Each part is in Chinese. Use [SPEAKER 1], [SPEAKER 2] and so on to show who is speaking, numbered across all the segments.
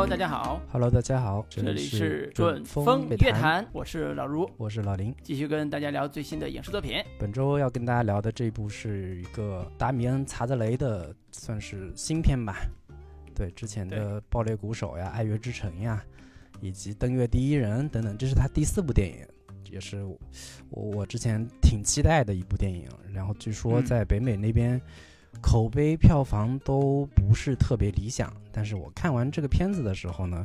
[SPEAKER 1] Hello，大家好。
[SPEAKER 2] Hello，大家好，
[SPEAKER 1] 这里
[SPEAKER 2] 是
[SPEAKER 1] 是
[SPEAKER 2] 准
[SPEAKER 1] 风
[SPEAKER 2] 乐
[SPEAKER 1] 乐坛，我是老卢，
[SPEAKER 2] 我是老林。
[SPEAKER 1] 继续跟大家聊最新的影视作品。
[SPEAKER 2] 本周要跟大家聊的这部是一个达米恩·查德雷的，算是新片吧。对，之前的《爆裂鼓手》呀，《爱乐之城》呀，以及《登月第一人》等等，这是他第四部电影，也是我我之前挺期待的一部电影。然后据说
[SPEAKER 1] 嗯
[SPEAKER 2] 在北美那边。口碑票房都不是特别理想，但是我看完这个片子的时候呢，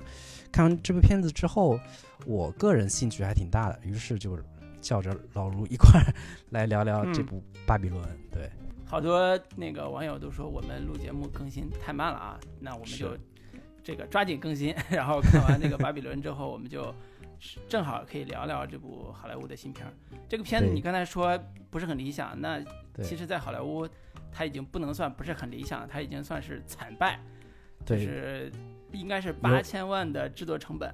[SPEAKER 2] 看完这部片子之后，我个人兴趣还挺大的，于是就叫着老卢一块儿来聊聊这部《巴比伦》对，
[SPEAKER 1] 好多那个网友都说我们录节目更新太慢了啊，那我们就这个抓紧更新。然后看完那个《巴比伦》之后，我们就正好可以聊聊这部好莱坞的新片儿。这个片子你刚才说不是很理想，那其实，在好莱坞它已经不能算不是很理想，它已经算是惨败，就是应该是八千万的制作成本。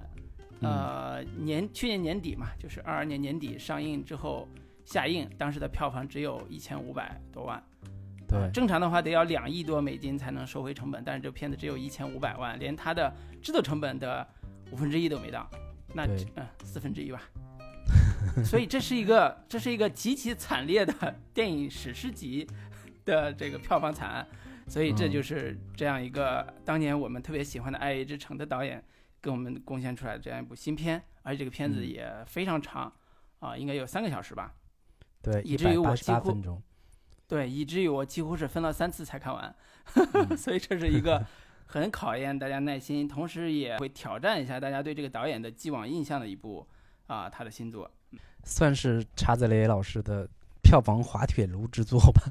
[SPEAKER 2] 嗯
[SPEAKER 1] 呃，年去年年底嘛，就是二二年年底上映之后下映，当时的票房只有一千五百多万。呃
[SPEAKER 2] 对
[SPEAKER 1] 正常的话得要两亿多美金才能收回成本，但是这片子只有一千五百万，连它的制作成本的五分之一都没到，那
[SPEAKER 2] 对
[SPEAKER 1] 嗯四分之一吧。所以这是一个这是一个极其惨烈的电影史诗级的这个票房惨案，所以这
[SPEAKER 2] 嗯
[SPEAKER 1] 就是这样一个当年我们特别喜欢的《爱乐之城》的导演给我们贡献出来的这样一部新片，而且这个片子
[SPEAKER 2] 嗯
[SPEAKER 1] 也非常长啊，应该有三个小时吧。
[SPEAKER 2] 对，
[SPEAKER 1] 以至于我对，以至于我几乎是分了三次才看完，
[SPEAKER 2] 嗯
[SPEAKER 1] 所以这是一个很考验大家耐心，同时也会挑战一下大家对这个导演的既往印象的一部啊他的新作。
[SPEAKER 2] 算是查泽雷老师的票房滑铁卢之作吧。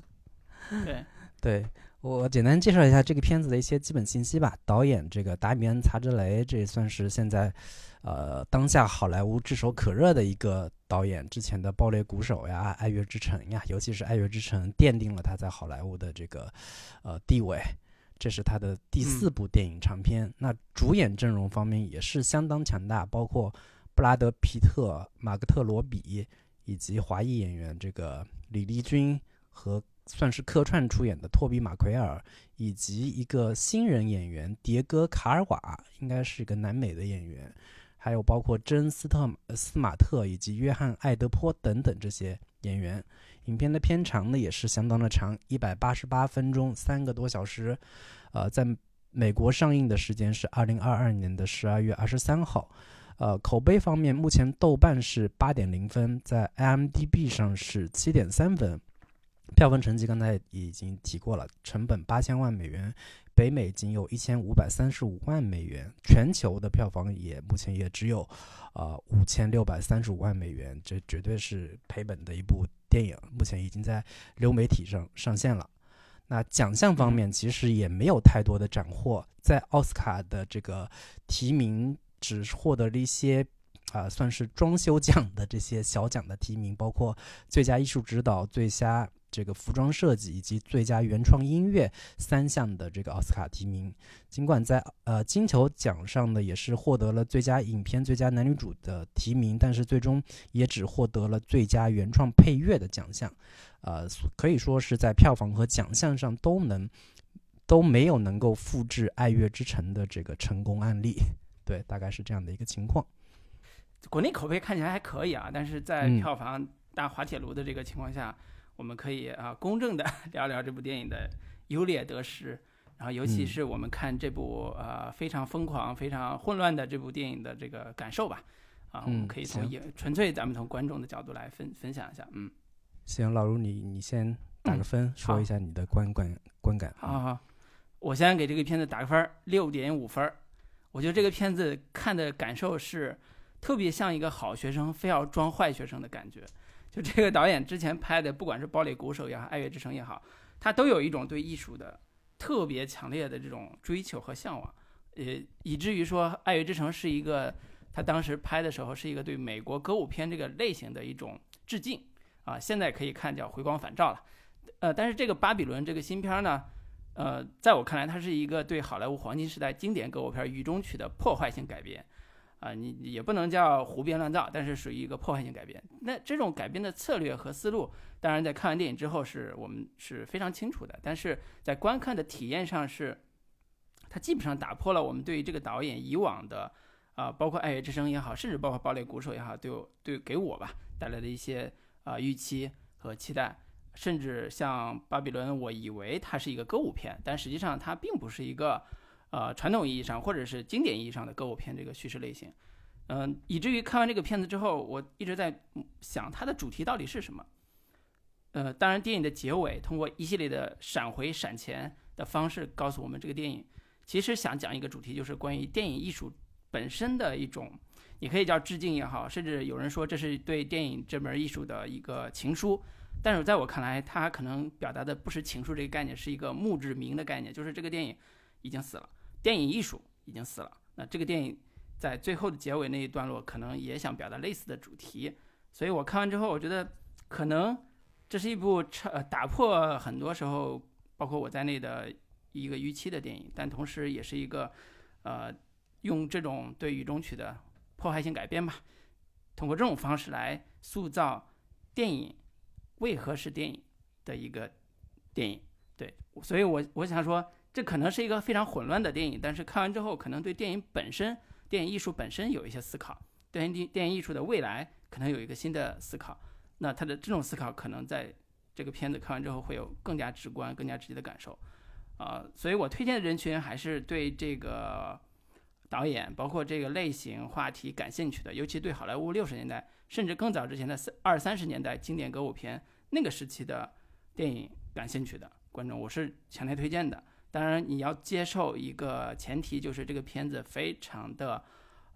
[SPEAKER 1] 对，
[SPEAKER 2] 对我简单介绍一下这个片子的一些基本信息吧。导演这个达米恩·查泽雷，这也算是现在呃当下好莱坞炙手可热的一个导演。之前的《爆裂鼓手》呀，《爱乐之城》呀，尤其是《爱乐之城》奠定了他在好莱坞的这个呃地位。这是他的第四部电影长片。那主演阵容方面也是相当强大，包括布拉德·皮特、马格特·罗比以及华裔演员这个李立军和算是客串出演的托比·马奎尔，以及一个新人演员迭戈·卡尔瓦，应该是一个南美的演员，还有包括珍斯特斯马特以及约翰·艾德坡等等这些演员。影片的片长呢也是相当的长，一百八十八分钟，三个多小时。呃，在美国上映的时间是二零二二年的十二月二十三号。呃，口碑方面，目前豆瓣是八点零分，在 IMDB 上是七点三分。票房成绩刚才已经提过了，成本八千万美元，北美仅有一千五百三十五万美元，全球的票房也目前也只有，呃五千六百三十五万美元，这绝对是赔本的一部电影，目前已经在流媒体上上线了。那奖项方面其实也没有太多的斩获，在奥斯卡的这个提名只获得了一些。啊、算是装修奖的这些小奖的提名，包括最佳艺术指导、最佳这个服装设计以及最佳原创音乐三项的这个奥斯卡提名。尽管在呃金球奖上呢，也是获得了最佳影片、最佳男女主的提名，但是最终也只获得了最佳原创配乐的奖项。呃，可以说是在票房和奖项上都能都没有能够复制《爱乐之城》的这个成功案例。对，大概是这样的一个情况。
[SPEAKER 1] 国内口碑看起来还可以啊，但是在
[SPEAKER 2] 嗯
[SPEAKER 1] 票房大滑铁卢的这个情况下，我们可以啊公正的 聊聊这部电影的优劣得失。然后，尤其
[SPEAKER 2] 嗯
[SPEAKER 1] 是我们看这部呃非常疯狂、非常混乱的这部电影的这个感受吧。啊，我们
[SPEAKER 2] 嗯
[SPEAKER 1] 可以从也纯粹咱们从观众的角度来分分享一下。嗯，
[SPEAKER 2] 行，老卢你你先打个分，说一下你的观感观感。
[SPEAKER 1] 好好好，我先给这个片子打个分儿，六点五分儿。我觉得这个片子看的感受是特别像一个好学生非要装坏学生的感觉。就这个导演之前拍的，不管是《堡垒鼓手》也好，《爱乐之城》也好，他都有一种对艺术的特别强烈的这种追求和向往，呃，以至于说《爱乐之城》是一个他当时拍的时候是一个对美国歌舞片这个类型的一种致敬啊，现在可以看叫回光返照了。呃，但是这个《巴比伦》这个新片呢，呃，在我看来，它是一个对好莱坞黄金时代经典歌舞片《雨中曲》的破坏性改编。啊，你也不能叫胡编乱造，但是属于一个破坏性改编。那这种改编的策略和思路，当然在看完电影之后是我们是非常清楚的，但是在观看的体验上是它基本上打破了我们对于这个导演以往的啊，包括《爱乐之声》也好，甚至包括《爆裂鼓手》也好，对对给我吧带来的一些啊预期和期待。甚至像《巴比伦》，我以为它是一个歌舞片，但实际上它并不是一个呃传统意义上或者是经典意义上的歌舞片这个叙事类型。嗯，以至于看完这个片子之后，我一直在想它的主题到底是什么。呃，当然，电影的结尾通过一系列的闪回、闪前的方式告诉我们，这个电影其实想讲一个主题，就是关于电影艺术本身的一种，你可以叫致敬也好，甚至有人说这是对电影这门艺术的一个情书。但是在我看来，它可能表达的不是情书这个概念，是一个墓志铭的概念，就是这个电影已经死了，电影艺术已经死了。那这个电影。在最后的结尾那一段落，可能也想表达类似的主题，所以我看完之后，我觉得可能这是一部超打破很多时候包括我在内的一个预期的电影，但同时也是一个呃用这种对雨中曲的破坏性改编吧，通过这种方式来塑造电影为何是电影的一个电影。对，所以我我想说，这可能是一个非常混乱的电影，但是看完之后，可能对电影本身。电影艺术本身有一些思考，电影电影艺术的未来可能有一个新的思考。那他的这种思考可能在这个片子看完之后会有更加直观、更加直接的感受。啊，所以我推荐的人群还是对这个导演，包括这个类型话题感兴趣的，尤其对好莱坞六十年代甚至更早之前的三二三十年代经典歌舞片那个时期的电影感兴趣的观众，我是强烈推荐的。当然，你要接受一个前提，就是这个片子非常的，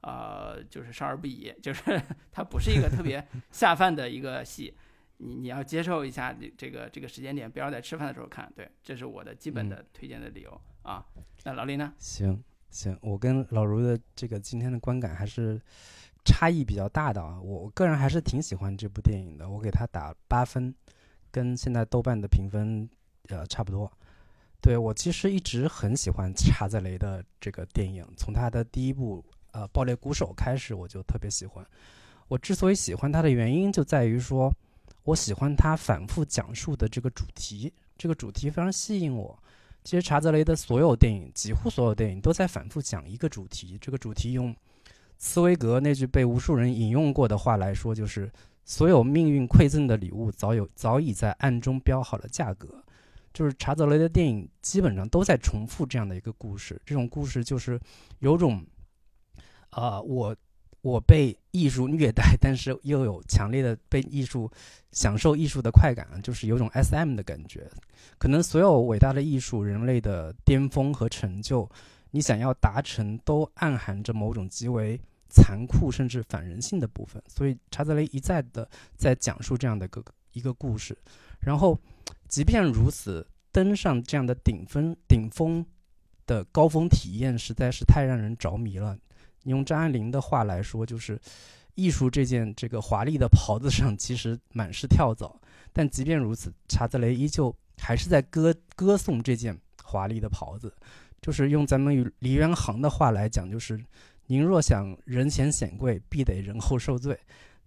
[SPEAKER 1] 呃，就是少儿不宜，就是 它不是一个特别 下饭的一个戏，你你要接受一下这这个这个时间点，不要在吃饭的时候看。对，这是我的基本的推荐的理由啊。那老林呢？
[SPEAKER 2] 行行，我跟老卢的这个今天的观感还是差异比较大的啊。我个人还是挺喜欢这部电影的，我给他打八分，跟现在豆瓣的评分呃差不多。对我其实一直很喜欢查泽雷的这个电影，从他的第一部呃《爆裂鼓手》开始，我就特别喜欢。我之所以喜欢他的原因，就在于说我喜欢他反复讲述的这个主题，这个主题非常吸引我。其实查泽雷的所有电影，几乎所有电影都在反复讲一个主题，这个主题用茨威格那句被无数人引用过的话来说，就是所有命运馈赠的礼物早有早已在暗中标好了价格。就是查泽雷的电影基本上都在重复这样的一个故事，这种故事就是有种，啊，我我被艺术虐待，但是又有强烈的被艺术享受艺术的快感，就是有种 S.M 的感觉。可能所有伟大的艺术、人类的巅峰和成就，你想要达成，都暗含着某种极为残酷甚至反人性的部分。所以查泽雷一再的在讲述这样的一个一个故事，然后。即便如此，登上这样的顶峰顶峰的高峰体验实在是太让人着迷了。你用张爱玲的话来说，就是艺术这件这个华丽的袍子上其实满是跳蚤。但即便如此，查德雷依旧还是在歌歌颂这件华丽的袍子。就是用咱们与梨园行的话来讲，就是您若想人前显贵，必得人后受罪。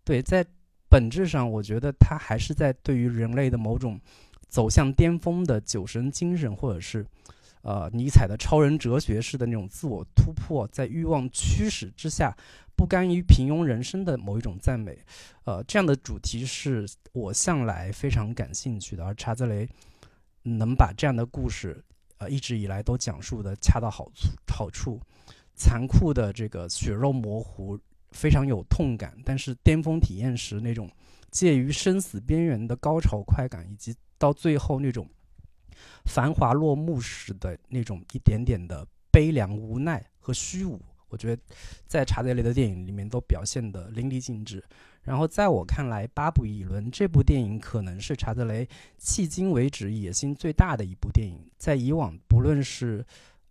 [SPEAKER 2] 对，在本质上，我觉得他还是在对于人类的某种。走向巅峰的酒神精神，或者是，呃，尼采的超人哲学式的那种自我突破，在欲望驱使之下，不甘于平庸人生的某一种赞美，呃，这样的主题是我向来非常感兴趣的。而查泽雷能把这样的故事，呃，一直以来都讲述的恰到好处，好处，残酷的这个血肉模糊，非常有痛感，但是巅峰体验时那种介于生死边缘的高潮快感，以及。到最后那种繁华落幕时的那种一点点的悲凉、无奈和虚无，我觉得在查德雷的电影里面都表现得淋漓尽致。然后在我看来，《巴布伊伦》这部电影可能是查德雷迄今为止野心最大的一部电影。在以往，不论是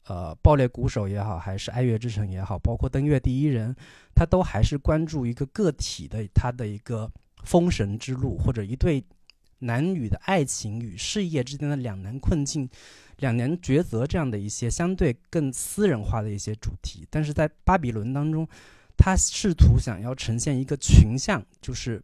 [SPEAKER 2] 呃《爆裂鼓手》也好，还是《爱乐之城》也好，包括《登月第一人》，他都还是关注一个个体的他的一个封神之路，或者一对。男女的爱情与事业之间的两难困境、两难抉择，这样的一些相对更私人化的一些主题，但是在《巴比伦》当中，他试图想要呈现一个群像，就是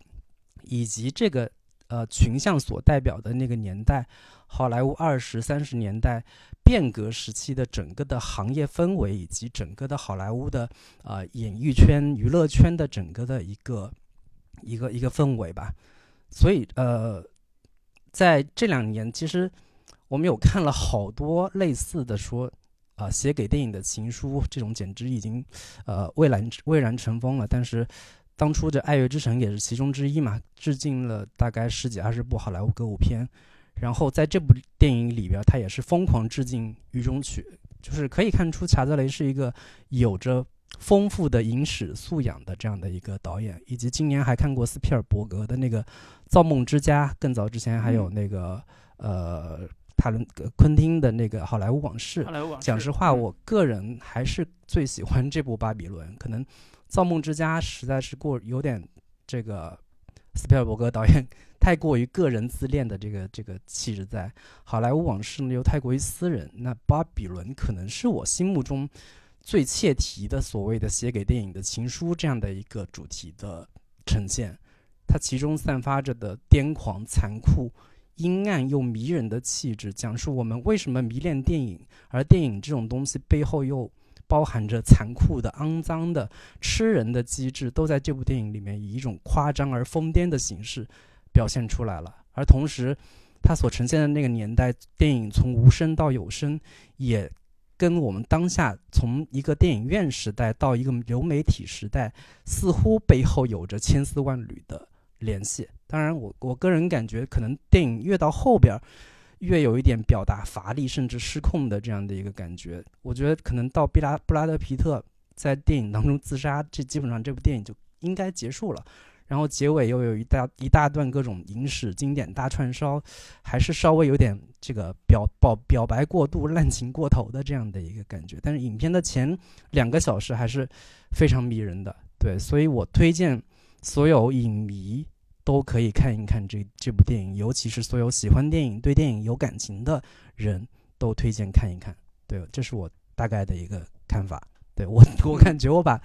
[SPEAKER 2] 以及这个呃群像所代表的那个年代，好莱坞二十三十年代变革时期的整个的行业氛围，以及整个的好莱坞的呃演艺圈、娱乐圈的整个的一个一个一个氛围吧。所以呃，在这两年，其实我们有看了好多类似的说。啊，写给电影的情书，这种简直已经，呃，蔚然蔚然成风了。但是，当初这《爱乐之城》也是其中之一嘛，致敬了大概十几二十部好莱坞歌舞片。然后在这部电影里边，他也是疯狂致敬《雨中曲》，就是可以看出查泽雷是一个有着丰富的影史素养的这样的一个导演。以及今年还看过斯皮尔伯格的那个《造梦之家》，更早之前还有那个呃。塔伦昆汀的那个《好莱坞往事》，讲实话，我个人还是最喜欢这部《巴比伦》。可能《造梦之家》实在是过有点这个斯皮尔伯格导演太过于个人自恋的这个这个气质在，《好莱坞往事》呢又太过于私人。那《巴比伦》可能是我心目中最切题的所谓的写给电影的情书这样的一个主题的呈现，它其中散发着的癫狂、残酷。阴暗又迷人的气质，讲述我们为什么迷恋电影，而电影这种东西背后又包含着残酷的、肮脏的、吃人的机制，都在这部电影里面以一种夸张而疯癫的形式表现出来了。而同时，它所呈现的那个年代，电影从无声到有声，也跟我们当下从一个电影院时代到一个流媒体时代，似乎背后有着千丝万缕的。联系，当然，我我个人感觉，可能电影越到后边，越有一点表达乏力，甚至失控的这样的一个感觉。我觉得可能到布拉布拉德皮特在电影当中自杀，这基本上这部电影就应该结束了。然后结尾又有一大一大段各种影史经典大串烧，还是稍微有点这个表表表白过度、滥情过头的这样的一个感觉。但是影片的前两个小时还是非常迷人的，对，所以我推荐所有影迷。都可以看一看这这部电影，尤其是所有喜欢电影、对电影有感情的人都推荐看一看。对，这是我大概的一个看法。对我，我感觉我把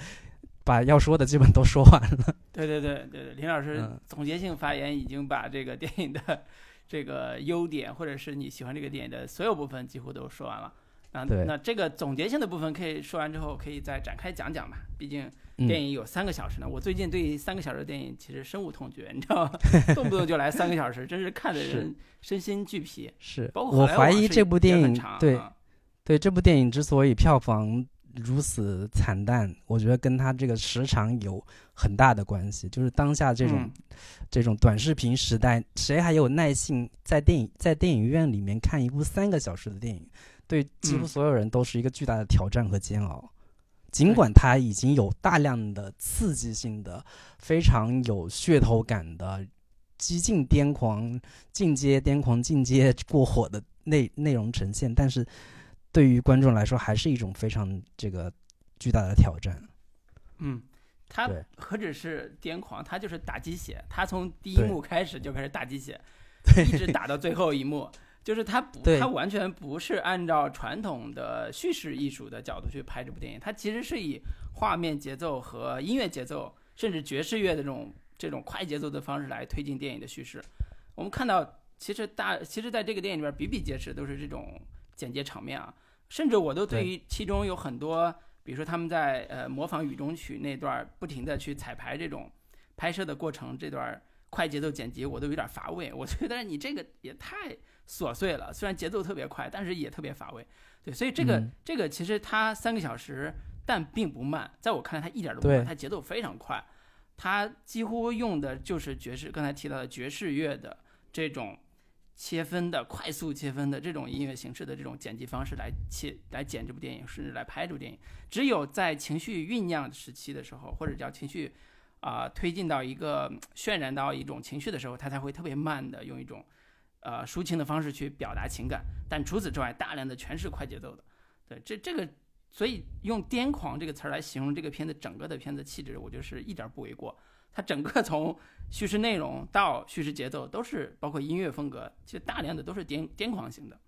[SPEAKER 2] 把要说的基本都说完了。
[SPEAKER 1] 对对对对对，林老师总结性发言已经把这个电影的这个优点，或者是你喜欢这个电影的所有部分几乎都说完了。啊，那这个总结性的部分可以说完之后，可以再展开讲讲吧？毕竟。电影有三个小时呢，我最近对三个小时的电影其实深恶痛绝，你知道吗？动不动就来三个小时，真是看的人身心俱疲。
[SPEAKER 2] 是，
[SPEAKER 1] 包
[SPEAKER 2] 括我怀疑这部电影对
[SPEAKER 1] 啊、
[SPEAKER 2] 对这部电影之所以票房如此惨淡，我觉得跟它这个时长有很大的关系。就是当下这种这种短视频时代，谁还有耐性在电影在电影院里面看一部三个小时的电影？对几乎所有人都是一个巨大的挑战和煎熬。尽管它已经有大量的刺激性的、非常有噱头感的、激进癫狂、进阶癫狂、进阶过火的内内容呈现，但是对于观众来说，还是一种非常这个巨大的挑战。
[SPEAKER 1] 嗯，他何止是癫狂，他就是打鸡血，他从第一幕开始就开始打鸡血，一直打到最后一幕。就是他不，他完全不是按照传统的叙事艺术的角度去拍这部电影，他其实是以画面节奏和音乐节奏，甚至爵士乐的这种这种快节奏的方式来推进电影的叙事。我们看到，其实大，其实在这个电影里边比比皆是，都是这种简洁场面啊。甚至我都对于其中有很多，比如说他们在呃模仿《雨中曲》那段不停的去彩排这种拍摄的过程，这段快节奏剪辑，我都有点乏味。我觉得你这个也太。琐碎了，虽然节奏特别快，但是也特别乏味。对，所以这个这个其实它三个小时，但并不慢，在我看来它一点都不慢，它节奏非常快。它几乎用的就是爵士，刚才提到的爵士乐的这种切分的快速切分的这种音乐形式的这种剪辑方式来切来剪这部电影，甚至来拍这部电影。只有在情绪酝酿时期的时候，或者叫情绪啊推进到一个渲染到一种情绪的时候，它才会特别慢的用一种。呃，抒情的方式去表达情感，但除此之外，大量的全是快节奏的。对，这这个，所以用“癫狂”这个词儿来形容这个片子整个的片子气质，我觉得是一点不为过。它整个从叙事内容到叙事节奏，都是包括音乐风格，其实大量的都是癫癫狂型的。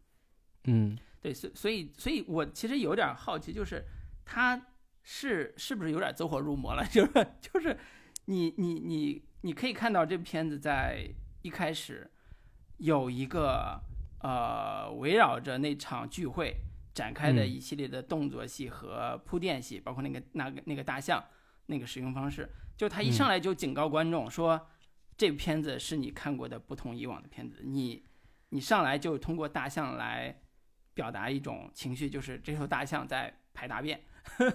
[SPEAKER 2] 嗯，
[SPEAKER 1] 对，所所以所以，我其实有点好奇，就是他是是不是有点走火入魔了？就是就是你你你你可以看到这片子在一开始。有一个呃，围绕着那场聚会展开的
[SPEAKER 2] 嗯
[SPEAKER 1] 一系列的动作戏和铺垫戏，包括那个那个那个大象那个使用方式，就他一
[SPEAKER 2] 嗯
[SPEAKER 1] 上来就警告观众说，这部片子是你看过的不同以往的片子，你你上来就通过大象来表达一种情绪，就是这头大象在排大便，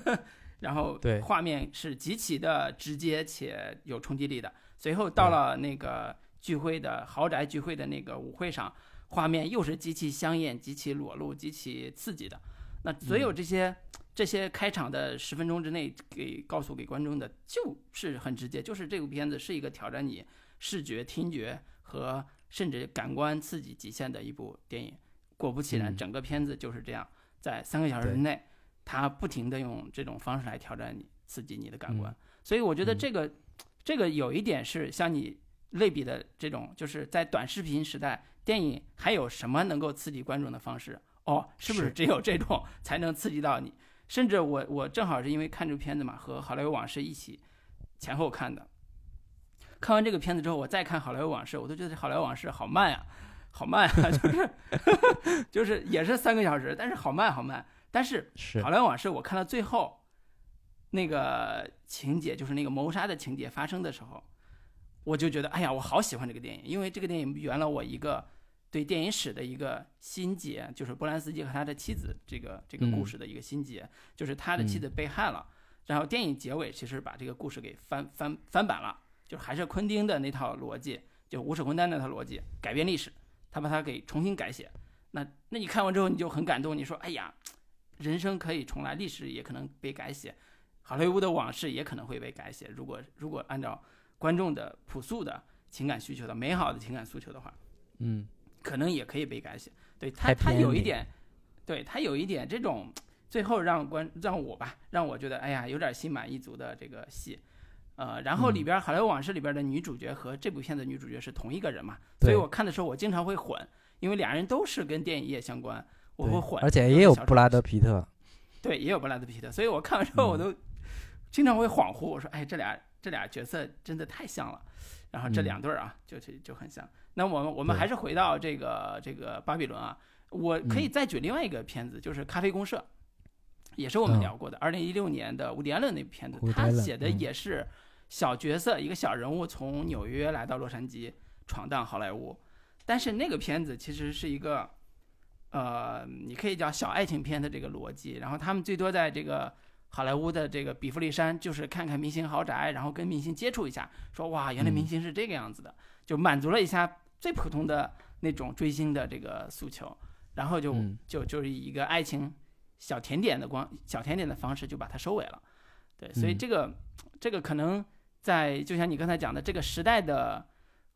[SPEAKER 1] 然后
[SPEAKER 2] 对
[SPEAKER 1] 画面是极其的直接且有冲击力的。随后到了那个聚会的豪宅聚会的那个舞会上，画面又是极其香艳、极其裸露、极其刺激的。那所有这些、这些开场的十分钟之内给告诉给观众的，就是很直接，就是这部片子是一个挑战你视觉、听觉和甚至感官刺激极限的一部电影。果不其然，
[SPEAKER 2] 嗯
[SPEAKER 1] 整个片子就是这样，在三个小时之内，他不停的用这种方式来挑战你、刺激你的感官。
[SPEAKER 2] 嗯
[SPEAKER 1] 所以我觉得
[SPEAKER 2] 嗯
[SPEAKER 1] 这个、这个有一点是像你类比的这种，就是在短视频时代，电影还有什么能够刺激观众的方式？哦，是不是
[SPEAKER 2] 是
[SPEAKER 1] 只有这种才能刺激到你？甚至我我正好是因为看这个片子嘛，和《好莱坞往事》一起前后看的。看完这个片子之后，我再看《好莱坞往事》，我都觉得《好莱坞往事》好慢呀，好慢啊，就是 就是也是三个小时，但是好慢好慢。但是
[SPEAKER 2] 是《
[SPEAKER 1] 好莱坞往事》我看到最后，那个情节就是那个谋杀的情节发生的时候，我就觉得，哎呀，我好喜欢这个电影，因为这个电影圆了我一个对电影史的一个心结，就是波兰斯基和他的妻子这个这个故
[SPEAKER 2] 嗯
[SPEAKER 1] 事的一个心结，就是他的妻子被害了，然后电影结尾其实把这个故事给翻翻翻版了，就还是昆汀的那套逻辑，就无耻混蛋那套逻辑，改变历史，他把它给重新改写。那那你看完之后你就很感动，你说，哎呀，人生可以重来，历史也可能被改写，好莱坞的往事也可能会被改写。如果如果按照观众的朴素的情感需求的美好的情感诉求的话，
[SPEAKER 2] 嗯
[SPEAKER 1] 可能也可以被改写。对他，他有一点，对他有一点这种最后让观让我吧，让我觉得哎呀有点心满意足的这个戏。呃，然后里
[SPEAKER 2] 嗯
[SPEAKER 1] 边《好莱坞往事》里边的女主角和这部片子女主角是同一个人嘛，所以我看的时候我经常会混，因为俩人都是跟电影业相关，我会混。
[SPEAKER 2] 而且也有布拉德皮特，
[SPEAKER 1] 对，也有布拉德皮特，所以我看完之后我
[SPEAKER 2] 嗯
[SPEAKER 1] 都经常会恍惚，我说，哎，这俩这俩角色真的太像了，然后这
[SPEAKER 2] 嗯
[SPEAKER 1] 两对儿啊，就就就很像。那我们我们还是回到这个这个巴比伦啊，我可以
[SPEAKER 2] 嗯。
[SPEAKER 1] 再举另外一个片子，就是《咖啡公社》，也是我们
[SPEAKER 2] 嗯。
[SPEAKER 1] 聊过的，二零一六年的伍迪·艾伦那部片子他写的
[SPEAKER 2] 嗯。
[SPEAKER 1] 也是小角色，一个小人物从纽约来到洛杉矶闯荡好莱坞，但是那个片子其实是一个。呃，你可以叫小爱情片的这个逻辑，然后他们最多在这个好莱坞的这个比弗利山，就是看看明星豪宅，然后跟明星接触一下，说哇，原来明
[SPEAKER 2] 嗯
[SPEAKER 1] 星是这个样子的，就满足了一下最普通的那种追星的这个诉求，然后就、
[SPEAKER 2] 嗯
[SPEAKER 1] 就就是以一个爱情小甜点的光小甜点的方式就把它收尾了。对，所以
[SPEAKER 2] 嗯
[SPEAKER 1] 这个、这个可能在就像你刚才讲的这个时代的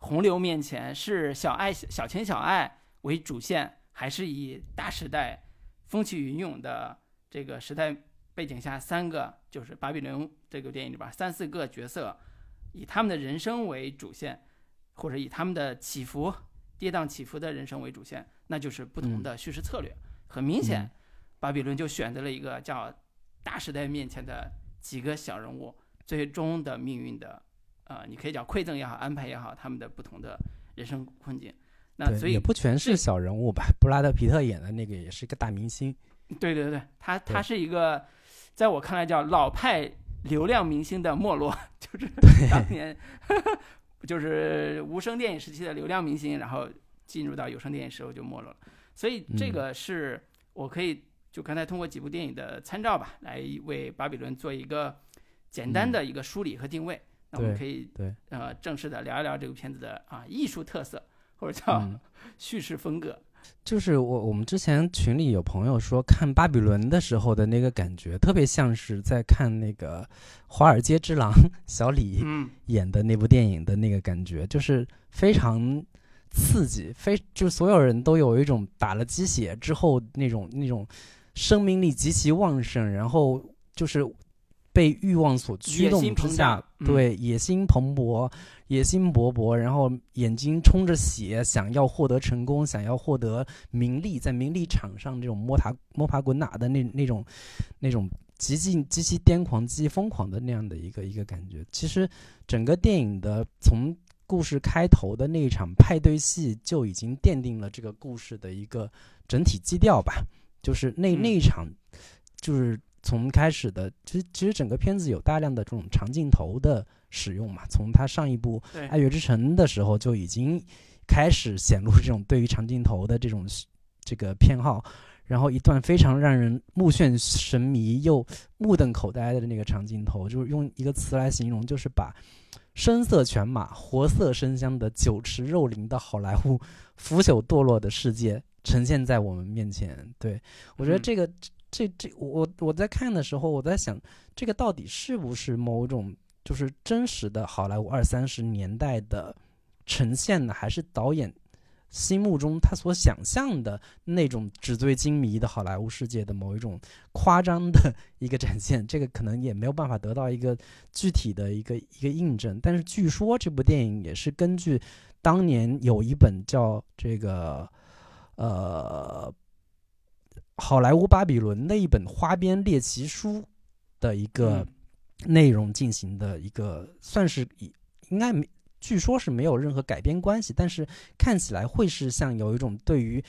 [SPEAKER 1] 洪流面前，是小爱小情小爱为主线，还是以大时代风起云涌的这个时代背景下，三个就是巴比伦这个电影里边三四个角色，以他们的人生为主线，或者以他们的起伏跌宕起伏的人生为主线，那就是不同的叙事策略。很明显，
[SPEAKER 2] 嗯
[SPEAKER 1] 巴比伦就选择了一个叫大时代面前的几个小人物最终的命运的，呃，你可以叫馈赠也好，安排也好，他们的不同的人生困境。那，所以
[SPEAKER 2] 也不全是小人物吧。布拉德皮特演的那个也是一个大明星，
[SPEAKER 1] 对对对，他他是一个，在我看来叫老派流量明星的没落，就是当年就是无声电影时期的流量明星，然后进入到有声电影时候就没落了。所以这
[SPEAKER 2] 嗯
[SPEAKER 1] 个是我可以就刚才通过几部电影的参照吧，来为巴比伦做一个简单的一个梳理和定位。那我们可以
[SPEAKER 2] 对
[SPEAKER 1] 呃正式的聊一聊这个片子的啊艺术特色，或者叫
[SPEAKER 2] 嗯
[SPEAKER 1] 叙事风格。
[SPEAKER 2] 就是我我们之前群里有朋友说看巴比伦的时候的那个感觉，特别像是在看那个《华尔街之狼》小李
[SPEAKER 1] 嗯，
[SPEAKER 2] 演的那部电影的那个感觉，就是非常刺激，非就所有人都有一种打了鸡血之后那种那种生命力极其旺盛，然后就是被欲望所驱动之下对野心蓬勃、野心勃勃，然后眼睛充着血，想要获得成功，想要获得名利，在名利场上这种摸爬摸爬滚打的那那种那种极尽极其癫狂、极其疯狂的那样的一个一个感觉。其实整个电影的从故事开头的那一场派对戏就已经奠定了这个故事的一个整体基调吧。就是那那一场，就是从开始的，其实其实整个片子有大量的这种长镜头的使用嘛。从他上一部《爱乐之城》的时候就已经开始显露这种对于长镜头的这种这个偏好。然后一段非常让人目眩神迷又目瞪口呆的那个长镜头，就是用一个词来形容，就是把声色犬马、活色生香的酒池肉林的好莱坞腐朽堕落的世界呈现在我们面前。对我觉得这个这这我我在看的时候，我在想，这个到底是不是某种就是真实的好莱坞二三十年代的呈现呢？还是导演？心目中他所想象的那种纸醉金迷的好莱坞世界的某一种夸张的一个展现，这个可能也没有办法得到一个具体的一个一个印证。但是据说这部电影也是根据当年有一本叫这个呃《好莱坞巴比伦》的一本花边猎奇书的一个内容进行的一个，算是应该没。据说是没有任何改编关系，但是看起来会是像有一种对于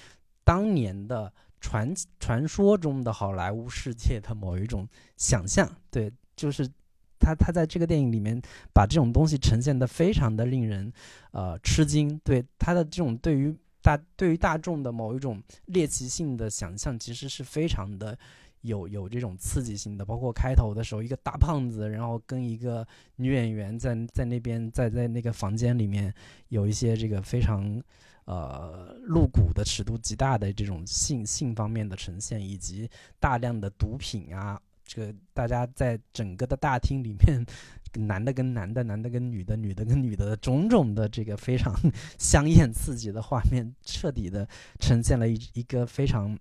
[SPEAKER 2] 当年的传传说中的好莱坞世界的某一种想象。对，就是他他在这个电影里面把这种东西呈现的非常的令人呃吃惊。对他的这种对于大对于大众的某一种猎奇性的想象，其实是非常的。有有这种刺激性的，包括开头的时候，一个大胖子，然后跟一个女演员在在那边在在那个房间里面有一些这个非常呃露骨的尺度极大的这种性性方面的呈现，以及大量的毒品啊，这个大家在整个的大厅里面，男的跟男的，男的跟女的，女的跟女的，种种的这个非常 香艳刺激的画面，彻底的呈现了一一个非常。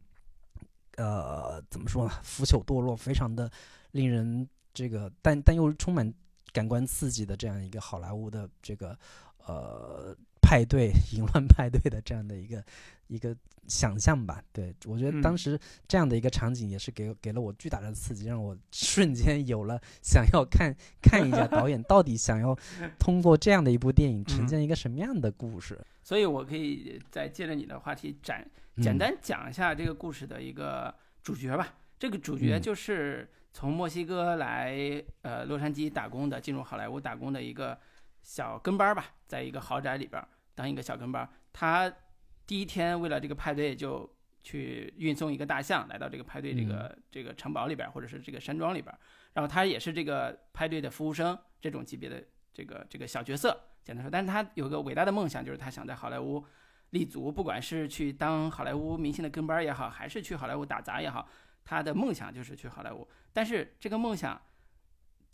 [SPEAKER 2] 呃，怎么说呢？腐朽堕落，非常的令人这个，但但又充满感官刺激的这样一个好莱坞的这个呃派对、淫乱派对的这样的一个一个想象吧。对我觉得当时这样的一个场景也是给给了我巨大的刺激，让我 瞬间有了想要看看一下导演到底想要 通过这样的一部电影呈现一个什么样的故事。
[SPEAKER 1] 所以我可以再接着你的话题展。简单讲一下这个故事的一个主角吧。这个主角就是从墨西哥来呃洛杉矶打工的，进入好莱坞打工的一个小跟班吧，在一个豪宅里边当一个小跟班。他第一天为了这个派对，就去运送一个大象来到这个派对这个这个城堡里边，或者是这个山庄里边。然后他也是这个派对的服务生这种级别的这个这个小角色，简单说。但是他有个伟大的梦想，就是他想在好莱坞。立足，不管是去当好莱坞明星的跟班也好，还是去好莱坞打杂也好，他的梦想就是去好莱坞。但是这个梦想，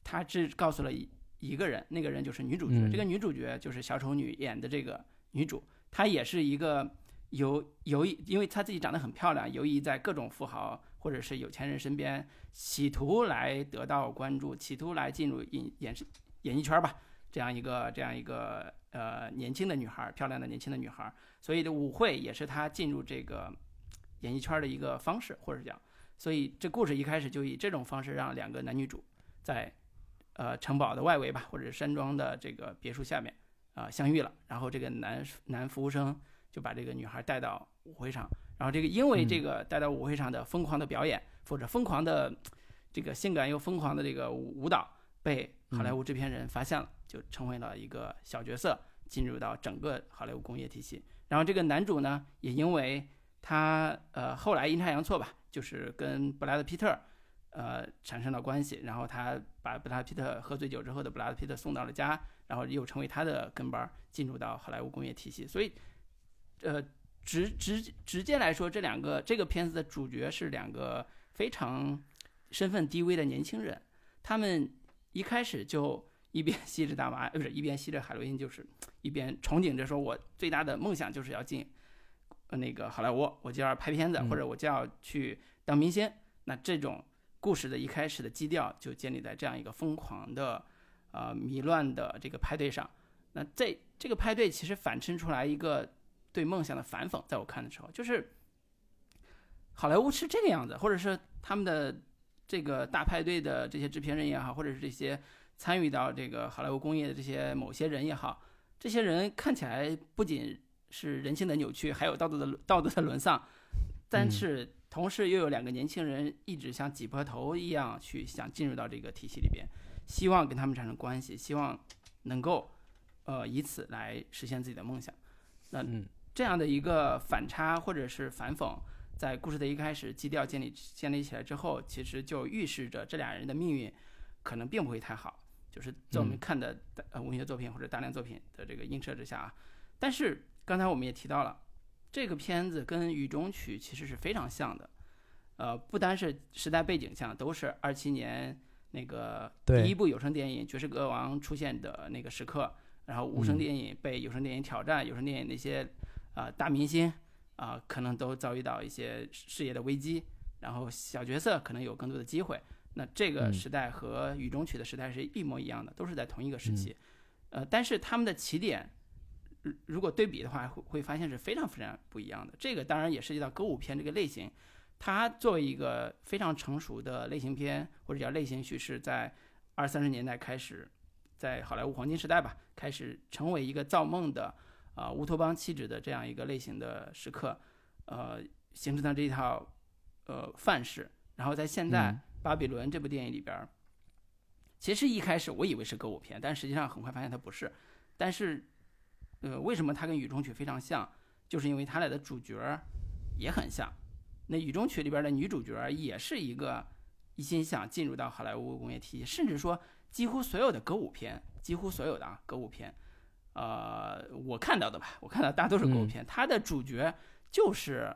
[SPEAKER 1] 他只告诉了一一个人，那个人就是女主角。这个女主角就是小丑女演的这个女主，她也是一个游游移，因为她自己长得很漂亮，游移在各种富豪或者是有钱人身边，企图来得到关注，企图来进入演演演艺圈吧。这样一个这样一个呃年轻的女孩，漂亮的年轻的女孩。所以的舞会也是他进入这个演艺圈的一个方式，或者讲，所以这故事一开始就以这种方式让两个男女主在呃城堡的外围吧，或者山庄的这个别墅下面啊相遇了。然后这个男男服务生就把这个女孩带到舞会上，然后这个因为这个带到舞会上的疯狂的表演，或者疯狂的这个性感又疯狂的这个舞蹈被好莱坞制片人发现了，就成为了一个小角色，进入到整个好莱坞工业体系。然后这个男主呢，也因为他呃后来阴差阳错吧，就是跟布拉德皮特，呃产生了关系。然后他把布拉德皮特喝醉酒之后的布拉德皮特送到了家，然后又成为他的跟班，进入到好莱坞工业体系。所以，呃直直直接来说，这两个这个片子的主角是两个非常身份低微的年轻人，他们一开始就。一边吸着大麻，呃，不是一边吸着海洛因，就是一边憧憬着说：“我最大的梦想就是要进那个好莱坞，我就要拍片子，或者我就要去当明星。”那这种故事的一开始的基调就建立在这样一个疯狂的、呃迷乱的这个派对上。那这这个派对其实反衬出来一个对梦想的反讽，在我看的时候，就是好莱坞是这个样子，或者是他们的这个大派对的这些制片人也好，或者是这些。参与到这个好莱坞工业的这些某些人也好，这些人看起来不仅是人性的扭曲，还有道德的道德的沦丧，但
[SPEAKER 2] 嗯
[SPEAKER 1] 是同时又有两个年轻人一直像挤破头一样去想进入到这个体系里边，希望跟他们产生关系，希望能够呃以此来实现自己的梦想。那
[SPEAKER 2] 嗯
[SPEAKER 1] 这样的一个反差或者是反讽，在故事的一开始基调建立建立起来之后，其实就预示着这俩人的命运可能并不会太好。就是在我们
[SPEAKER 2] 嗯
[SPEAKER 1] 看的呃文学作品或者大量作品的这个映射之下啊，但是刚才我们也提到了，这个片子跟《雨中曲》其实是非常像的，呃，不单是时代背景像，都是二七年那个第一部有声电影《爵士歌王》出现的那个时刻，然后无声
[SPEAKER 2] 嗯
[SPEAKER 1] 电影被有声电影挑战，有声电影那些啊、大明星啊、可能都遭遇到一些事业的危机，然后小角色可能有更多的机会。那这个
[SPEAKER 2] 嗯
[SPEAKER 1] 时代和《雨中曲》的时代是一模一样的，都是在同一个时期。呃，但是他们的起点，如如果对比的话，会会发现是非常非常不一样的。这个当然也涉及到歌舞片这个类型，它作为一个非常成熟的类型片或者叫类型叙事，在二三十年代开始，在好莱坞黄金时代吧，开始成为一个造梦的啊、乌托邦气质的这样一个类型的时刻，呃，形成的这一套呃范式。然后在现在，
[SPEAKER 2] 嗯
[SPEAKER 1] 巴比伦》这部电影里边儿，其实一开始我以为是歌舞片，但实际上很快发现它不是。但是，呃，为什么它跟《雨中曲》非常像？就是因为它俩的主角儿也很像。那《雨中曲》里边的女主角也是一个一心想进入到好莱坞工业体系，甚至说几乎所有的歌舞片，几乎所有的啊歌舞片，呃，我看到的吧，我看到大多数歌舞片，它的主角就是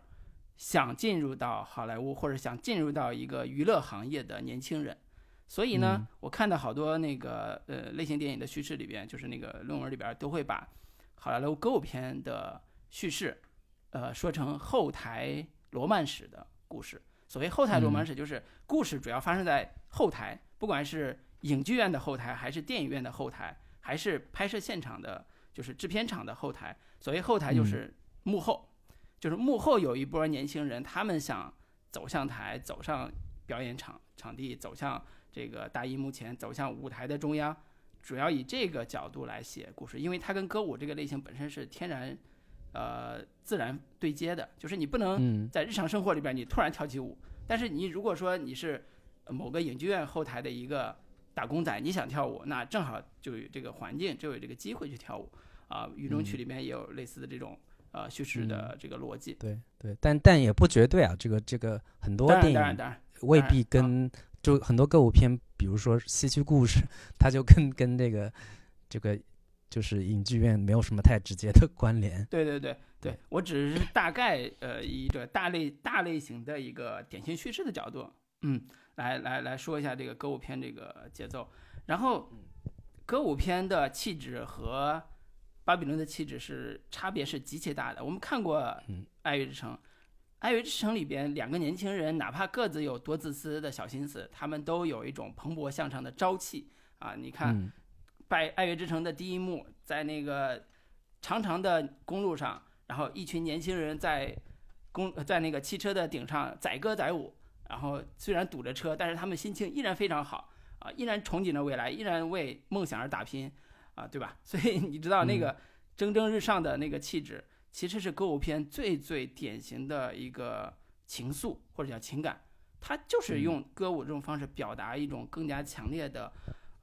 [SPEAKER 1] 想进入到好莱坞或者想进入到一个娱乐行业的年轻人。所以呢，
[SPEAKER 2] 嗯
[SPEAKER 1] 我看到好多那个呃类型电影的叙事里边，就是那个论文里边都会把好莱坞歌舞片的叙事，呃，说成后台罗曼史的故事。所谓后台罗曼史，就是故事主要发生在后台，不管是影剧院的后台，还是电影院的后台，还是拍摄现场的，就是制片厂的后台。所谓后台就是幕后，就是幕后有一波年轻人，他们想走向台，走上表演场场地，走向这个大荧幕前，走向舞台的中央，主要以这个角度来写故事，因为它跟歌舞这个类型本身是天然，呃，自然对接的，就是你不能
[SPEAKER 2] 嗯
[SPEAKER 1] 在日常生活里边你突然跳起舞，但是你如果说你是呃某个影剧院后台的一个打工仔，你想跳舞，那正好就有这个环境，就有这个机会去跳舞啊。《雨中曲》里面也有类似的这种呃叙事的这个逻辑。
[SPEAKER 2] 对对，但但也不绝对啊，这个这个很多电影，未必跟就很多歌舞片，比如说《西区故事》，它就跟跟这个这个就是影剧院没有什么太直接的关联。
[SPEAKER 1] 对对对对
[SPEAKER 2] 对，
[SPEAKER 1] 我只是大概呃以一个大类大类型的一个典型叙事的角度，嗯，来来来说一下这个歌舞片这个节奏。然后，歌舞片的气质和巴比伦的气质是差别是极其大的。我们看过《
[SPEAKER 2] 嗯
[SPEAKER 1] 爱乐之城》，《爱乐之城》里边两个年轻人，哪怕各自有多自私的小心思，他们都有一种蓬勃向上的朝气啊！你看，
[SPEAKER 2] 嗯
[SPEAKER 1] 拜爱乐之城的第一幕，在那个长长的公路上，然后一群年轻人在公在那个汽车的顶上载歌载舞，然后虽然堵着车，但是他们心情依然非常好啊，依然憧憬着未来，依然为梦想而打拼啊，对吧？所以你知道那个蒸蒸日上的那个气质，其实是歌舞片最最典型的一个情愫或者叫情感，它就是用歌舞这种方式表达一种更加强烈的。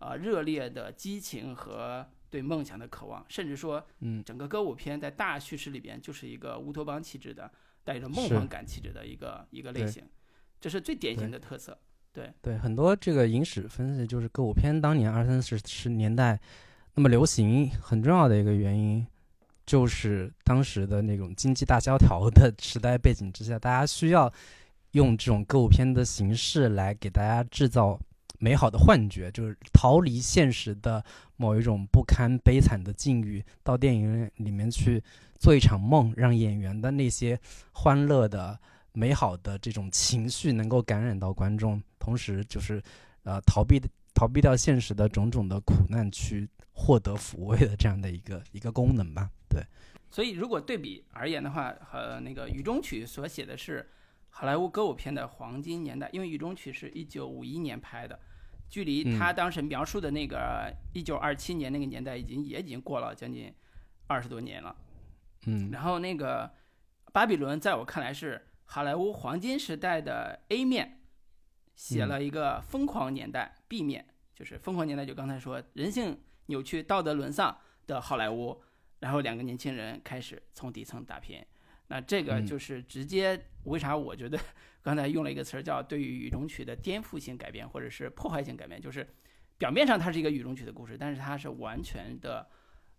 [SPEAKER 1] 呃热烈的激情和对梦想的渴望，甚至说，
[SPEAKER 2] 嗯，
[SPEAKER 1] 整个歌舞片在大叙事里边就是一个乌托邦气质的，带着梦幻感气质的一个一个类型，这是最典型的特色。
[SPEAKER 2] 对。对，很多这个影史分析就是歌舞片当年二三十十年代那么流行，很重要的一个原因就是当时的那种经济大萧条的时代背景之下，大家需要用这种歌舞片的形式来给大家制造美好的幻觉，就是逃离现实的某一种不堪悲惨的境遇，到电影院里面去做一场梦，让演员的那些欢乐的。美好的这种情绪能够感染到观众，同时就是，呃，逃避逃避掉现实的种种的苦难，去获得抚慰的这样的一个一个功能吧。对，
[SPEAKER 1] 所以如果对比而言的话，和那个《雨中曲》所写的是好莱坞歌舞片的黄金年代，因为《雨中曲》是一九五一年拍的，距离他当时描述的那个一九二七年那个年代已经也已经过了将近二十多年了。
[SPEAKER 2] 嗯
[SPEAKER 1] 然后那个巴比伦，在我看来是好莱坞黄金时代的 A 面，写
[SPEAKER 2] 嗯
[SPEAKER 1] 了一个疯狂年代 B 面，就是疯狂年代，就刚才说人性扭曲、道德沦丧的好莱坞，然后两个年轻人开始从底层打拼。那这个
[SPEAKER 2] 嗯。
[SPEAKER 1] 就是直接，为啥我觉得刚才用了一个词儿叫对于雨中曲的颠覆性改变，或者是破坏性改变，就是表面上它是一个雨中曲的故事，但是它是完全的，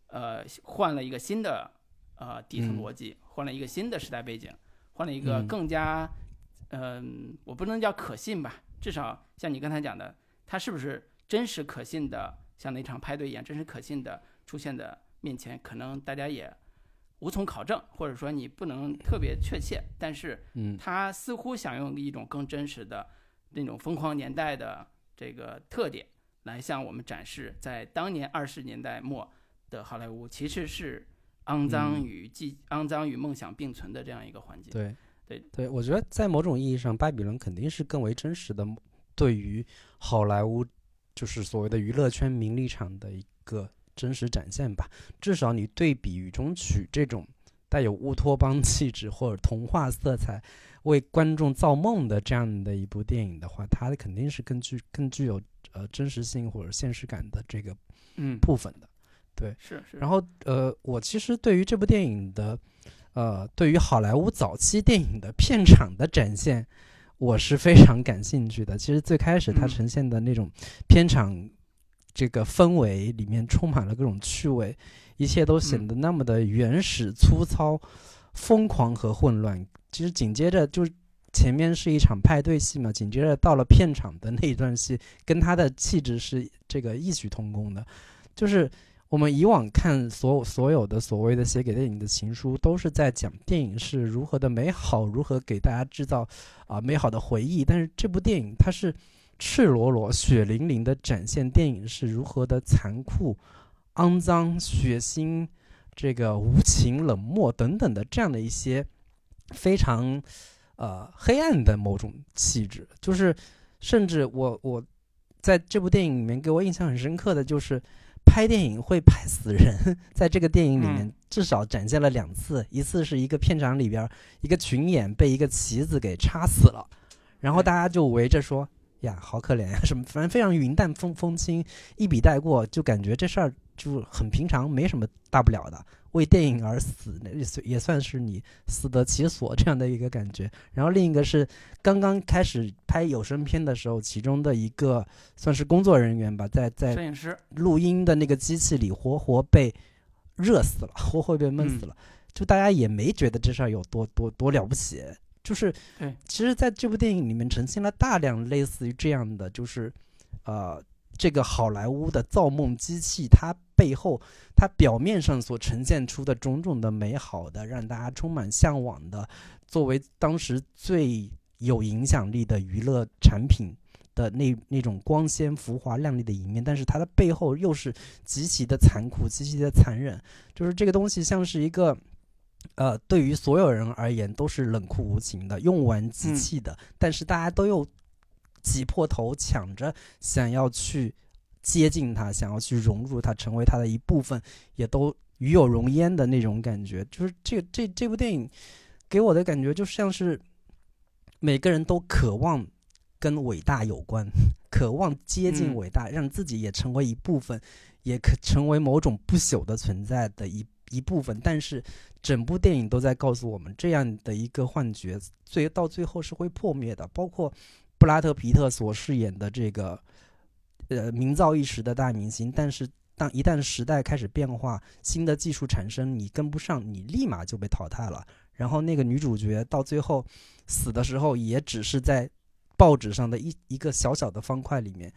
[SPEAKER 1] 呃，换了一个新的呃底层
[SPEAKER 2] 嗯。
[SPEAKER 1] 逻辑，换了一个新的时代背景，换了一个
[SPEAKER 2] 嗯。
[SPEAKER 1] 更加，嗯、我不能叫可信吧，至少像你刚才讲的，它是不是真实可信的，像那场派对一样真实可信的出现的面前，可能大家也无从考证，或者说你不能特别确切，但是
[SPEAKER 2] 嗯。
[SPEAKER 1] 他似乎想用一种更真实的那种疯狂年代的这个特点来向我们展示，在当年二十年代末的好莱坞其实是肮脏
[SPEAKER 2] 嗯。
[SPEAKER 1] 与既肮脏与梦想并存的这样一个环境。
[SPEAKER 2] 对。
[SPEAKER 1] 对。
[SPEAKER 2] 对，我觉得在某种意义上，巴比伦肯定是更为真实的，对于好莱坞就是所谓的娱乐圈名利场的一个真实展现吧。至少你对比《雨中曲》这种带有乌托邦气质或者童话色彩，为观众造梦的这样的一部电影的话，它肯定是更具更具有呃真实性或者现实感的这个
[SPEAKER 1] 嗯，
[SPEAKER 2] 部分的。
[SPEAKER 1] 对是是。
[SPEAKER 2] 然后呃，我其实对于这部电影的，呃，对于好莱坞早期电影的片场的展现，我是非常感兴趣的。其实最开始它
[SPEAKER 1] 嗯
[SPEAKER 2] 呈现的那种片场这个氛围里面充满了各种趣味，一切都显
[SPEAKER 1] 嗯
[SPEAKER 2] 得那么的原始、粗糙、疯狂和混乱。其实紧接着就是。前面是一场派对戏嘛，紧接着到了片场的那一段戏，跟他的气质是这个异曲同工的，就是我们以往看所有所有的所谓的写给电影的情书，都是在讲电影是如何的美好，如何给大家制造啊、美好的回忆。但是这部电影它是赤裸裸、血淋淋的展现电影是如何的残酷、肮脏、血腥、这个无情、冷漠等等的这样的一些非常呃黑暗的某种气质。就是甚至我我在这部电影里面给我印象很深刻的就是。拍电影会拍死人，在这个电影里面
[SPEAKER 1] 嗯
[SPEAKER 2] 至少展现了两次，一次是一个片场里边一个群演被一个旗子给插死了，然后大家就围着说呀好可怜呀什么，反正非常云淡风风轻，一笔带过，就感觉这事儿就很平常，没什么大不了的。为电影而死，那也算也算是你死得其所这样的一个感觉。然后另一个是刚刚开始拍有声片的时候，其中的一个算是工作人员吧，在在
[SPEAKER 1] 摄影师，
[SPEAKER 2] 录音的那个机器里活活被热死了，活活被闷死了。就大家也没觉得这事儿有多多多了不起，就是
[SPEAKER 1] 对，
[SPEAKER 2] 其实在这部电影里面呈现了大量类似于这样的，就是呃，这个好莱坞的造梦机器，它背后它表面上所呈现出的种种的美好的，让大家充满向往的，作为当时最有影响力的娱乐产品。的那那种光鲜、浮华、亮丽的一面，但是它的背后又是极其的残酷、极其的残忍。就是这个东西像是一个，呃，对于所有人而言都是冷酷无情的、用完即弃的，但是大家都又挤破头抢着想要去接近他，想要去融入他，成为他的一部分，也都与有荣焉的那种感觉。就是这这这部电影给我的感觉，就像是每个人都渴望跟伟大有关，渴望接近
[SPEAKER 1] 嗯。
[SPEAKER 2] 伟大，让自己也成为一部分，也可成为某种不朽的存在的一一部分。但是整部电影都在告诉我们，这样的一个幻觉，最到最后是会破灭的。包括布拉德皮特所饰演的这个呃名噪一时的大明星，但是当一旦时代开始变化，新的技术产生，你跟不上，你立马就被淘汰了。然后那个女主角到最后死的时候，也只是在报纸上的一一个小小的方块里面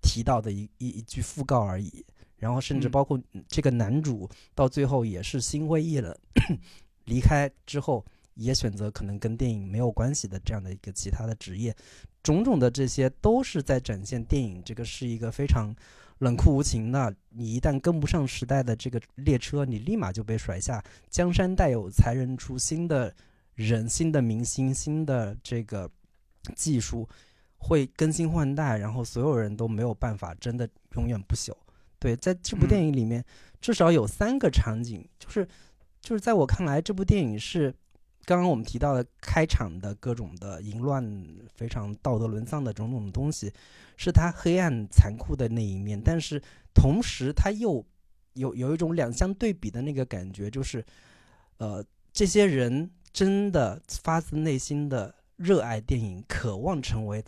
[SPEAKER 2] 提到的一一一句讣告而已。然后甚至
[SPEAKER 1] 嗯
[SPEAKER 2] 包括这个男主到最后也是心灰意冷，离开之后也选择可能跟电影没有关系的这样的一个其他的职业，种种的这些都是在展现电影这个是一个非常冷酷无情的，你一旦跟不上时代的这个列车，你立马就被甩下。江山代有才人出，新的人、新的明星、新的这个技术会更新换代，然后所有人都没有办法真的永远不朽。对，在这部电影里面，至少有三个场景，就是就是在我看来，这部电影是刚刚我们提到的开场的各种的淫乱、非常道德沦丧的种种东西，是他黑暗残酷的那一面，但是同时他又有有一种两相对比的那个感觉，就是呃，这些人真的发自内心的热爱电影，渴望成为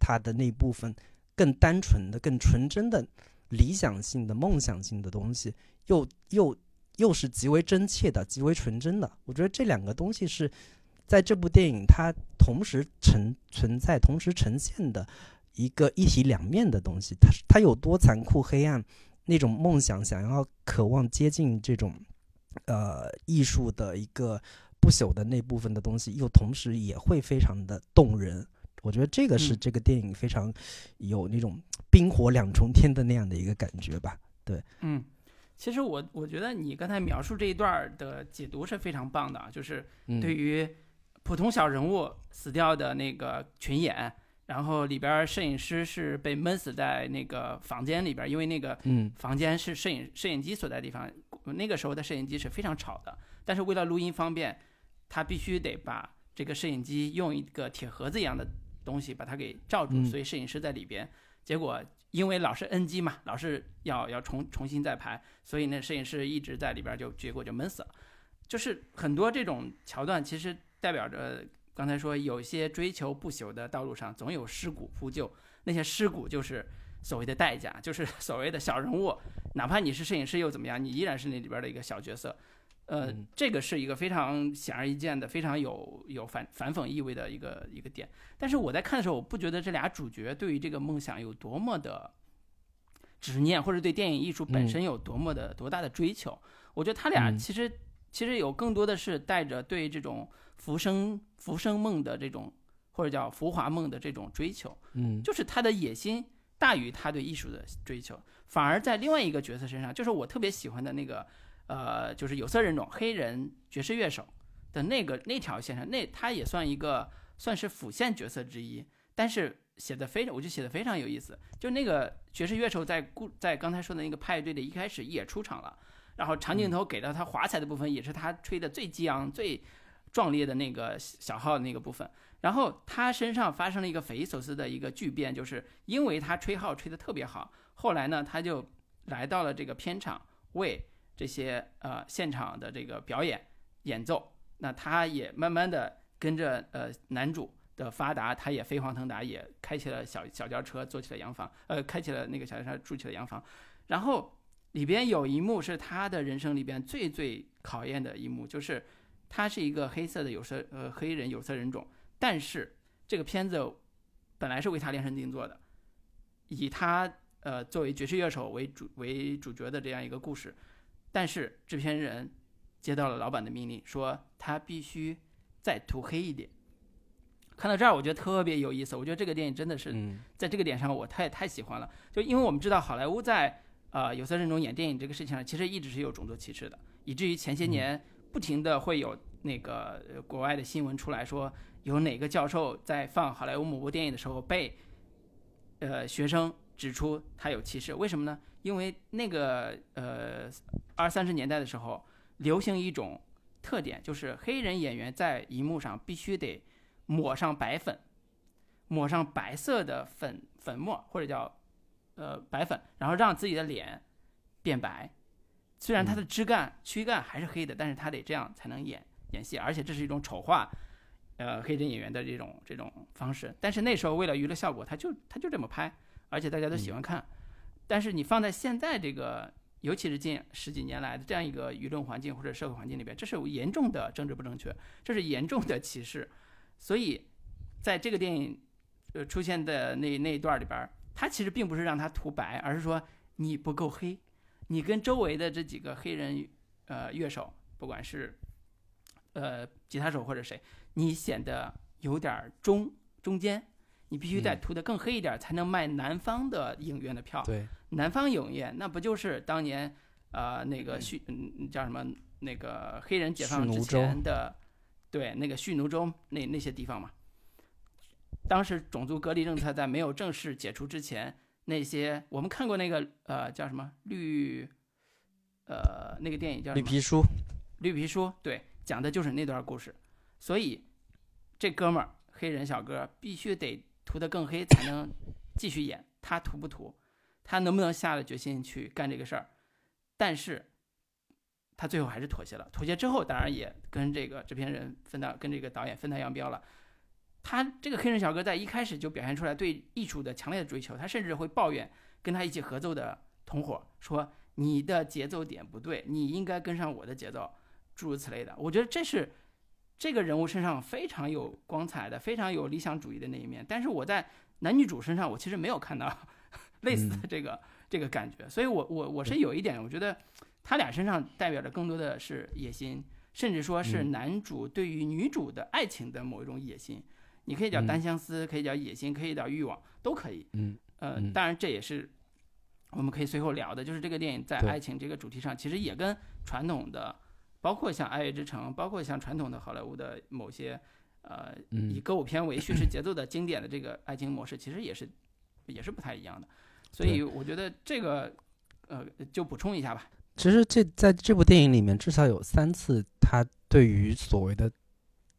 [SPEAKER 2] 他的那部分更单纯的、更纯真的。理想性的、梦想性的东西，又又又是极为真切的、极为纯真的。我觉得这两个东西是在这部电影它同时存存在、同时呈现的一个一体两面的东西。它它有多残酷、黑暗，那种梦想、想要、渴望接近这种呃艺术的一个不朽的那部分的东西，又同时也会非常的动人。我觉得这个是这个电影非常有那种冰火两重天的那样的一个感觉吧。对，
[SPEAKER 1] 嗯，其实我我觉得你刚才描述这一段的解读是非常棒的，就是对于普通小人物死掉的那个群演，然后里边摄影师是被闷死在那个房间里边，因为那个房间是摄影摄影机所在地方，那个时候的摄影机是非常吵的，但是为了录音方便，他必须得把这个摄影机用一个铁盒子一样的。东西把它给罩住，所以摄影师在里边。结果因为老是 NG 嘛，老是要要重重新再拍，所以那摄影师一直在里边，就结果就闷死了。就是很多这种桥段，其实代表着刚才说有些追求不朽的道路上总有尸骨铺就，那些尸骨就是所谓的代价，就是 所谓的小人物。哪怕你是摄影师又怎么样，你依然是那里边的一个小角色。呃，这个是一个非常显而易见的、非常有有反反讽意味的一个一个点。但是我在看的时候，我不觉得这俩主角对于这个梦想有多么的执念，或者对电影艺术本身有多么的多大的追求。我觉得他俩其实其实有更多的是带着对这种浮生浮生梦的这种或者叫浮华梦的这种追求。
[SPEAKER 2] 嗯，
[SPEAKER 1] 就是他的野心大于他对艺术的追求，反而在另外一个角色身上，就是我特别喜欢的那个。呃，就是有色人种黑人爵士乐手的那个那条线上，那他也算一个算是辅线角色之一，但是写的非常，我就写的非常有意思。就那个爵士乐手在故在刚才说的那个派对的一开始也出场了，然后长镜头给到他华彩的部分也是他吹的最激昂、最壮烈的那个小号的那个部分，然后他身上发生了一个匪夷所思的一个巨变，就是因为他吹号吹的特别好，后来呢他就来到了这个片场为。这些呃现场的这个表演演奏，那他也慢慢的跟着呃男主的发达，他也飞黄腾达，也开起了小小轿车，做起了洋房，呃，开起了那个小轿车，住起了洋房。然后里边有一幕是他的人生里边最最考验的一幕，就是他是一个黑色的有色呃黑人有色人种，但是这个片子本来是为他量身定做的，以他呃作为爵士乐手为主为主角的这样一个故事。但是制片人接到了老板的命令，说他必须再涂黑一点。看到这儿，我觉得特别有意思。我觉得这个电影真的是在这个点上，我太太喜欢了。就因为我们知道，好莱坞在呃有色人种演电影这个事情上，其实一直是有种族歧视的，以至于前些年不停的会有那个国外的新闻出来说，有哪个教授在放好莱坞某部电影的时候被呃学生指出他有歧视。为什么呢？因为那个呃。二三十年代的时候，流行一种特点，就是黑人演员在荧幕上必须得抹上白粉，抹上白色的粉粉末或者叫呃白粉，然后让自己的脸变白。虽然他的枝干躯干还是黑的，但是他得这样才能演演戏，而且这是一种丑化呃黑人演员的这种这种方式。但是那时候为了娱乐效果，他就他就这么拍，而且大家都喜欢看。但是你放在现在这个。尤其是近十几年来的这样一个舆论环境或者社会环境里边，这是严重的政治不正确，这是严重的歧视。所以，在这个电影呃出现的那那一段里边，他其实并不是让他涂白，而是说你不够黑，你跟周围的这几个黑人呃乐手，不管是呃吉他手或者谁，你显得有点中中间。你必须得涂得更黑一点，才能卖南方的影院的票。
[SPEAKER 2] 对，
[SPEAKER 1] 南方影院那不就是当年，呃，那个蓄嗯叫什么那个黑人解放之前的，对，那个蓄奴州那那些地方嘛。当时种族隔离政策在没有正式解除之前，那些我们看过那个呃叫什么绿，呃那个电影叫
[SPEAKER 2] 绿皮书，
[SPEAKER 1] 绿皮书，对，讲的就是那段故事。所以这哥们儿黑人小哥必须得涂得更黑才能继续演。他涂不涂？他能不能下了决心去干这个事儿？但是他最后还是妥协了。妥协之后，当然也跟这个制片人分道，跟这个导演分道扬镳了。他这个黑人小哥在一开始就表现出来对艺术的强烈的追求，他甚至会抱怨跟他一起合奏的同伙说：“你的节奏点不对，你应该跟上我的节奏。”诸如此类的。我觉得这是这个人物身上非常有光彩的、非常有理想主义的那一面。但是我在男女主身上，我其实没有看到 类似的这个、这个感觉。所以我我我是有一点，我觉得他俩身上代表着更多的是野心，甚至说是男主对于女主的爱情的某一种野心。你可以叫单相思，可以叫野心，可以叫欲望，都可以。
[SPEAKER 2] 嗯，
[SPEAKER 1] 呃，当然这也是我们可以随后聊的，就是这个电影在爱情这个主题上，其实也跟传统的，包括像《爱乐之城》，包括像传统的好莱坞的某些呃以歌舞片为叙事节奏的经典的这个爱情模式，其实也是也是不太一样的。所以我觉得这个呃，就补充一下吧。
[SPEAKER 2] 其实这在这部电影里面，至少有三次，他对于所谓的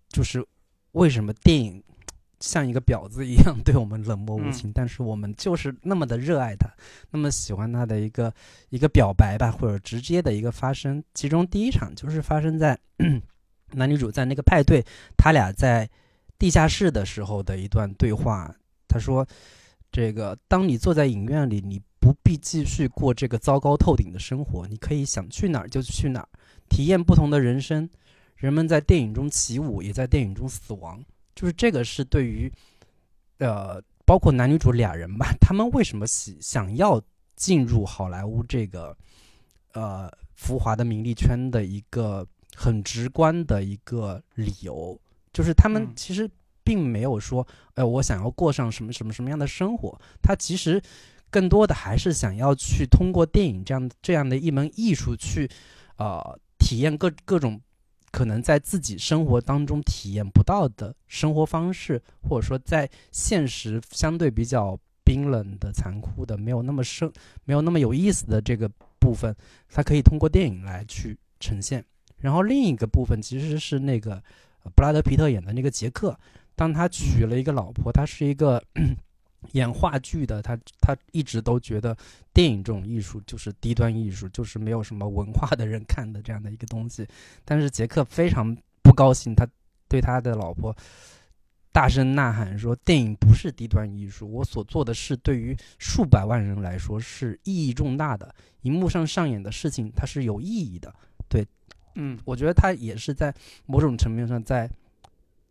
[SPEAKER 2] 就是为什么电影。像一个婊子一样对我们冷漠无情，但是我们就是那么的热爱他，那么喜欢他的一个一个表白吧，或者直接的一个发生。其中第一场就是发生在 男女主在那个派对，他俩在地下室的时候的一段对话。他说：“这个当你坐在影院里，你不必继续过这个糟糕透顶的生活，你可以想去哪儿就去哪儿，体验不同的人生。人们在电影中起舞，也在电影中死亡。”就是这个是对于，呃，包括男女主俩人吧，他们为什么喜想要进入好莱坞这个，呃，浮华的名利圈的一个很直观的一个理由，就是他们其实并没有说，呃，我想要过上什么什么什么样的生活，他其实更多的还是想要去通过电影这样这样的一门艺术去，呃，体验各各种。可能在自己生活当中体验不到的生活方式，或者说在现实相对比较冰冷的、残酷的、没有那么生、没有那么有意思的这个部分，它可以通过电影来去呈现。然后另一个部分其实是那个布拉德皮特演的那个杰克，当他娶了一个老婆，他是一个。演话剧的他，他一直都觉得电影这种艺术就是低端艺术，就是没有什么文化的人看的这样的一个东西。但是杰克非常不高兴，他对他的老婆大声呐喊说：“电影不是低端艺术，我所做的事对于数百万人来说是意义重大的。荧幕上上演的事情，它是有意义的。”对，
[SPEAKER 1] 嗯，
[SPEAKER 2] 我觉得他也是在某种层面上在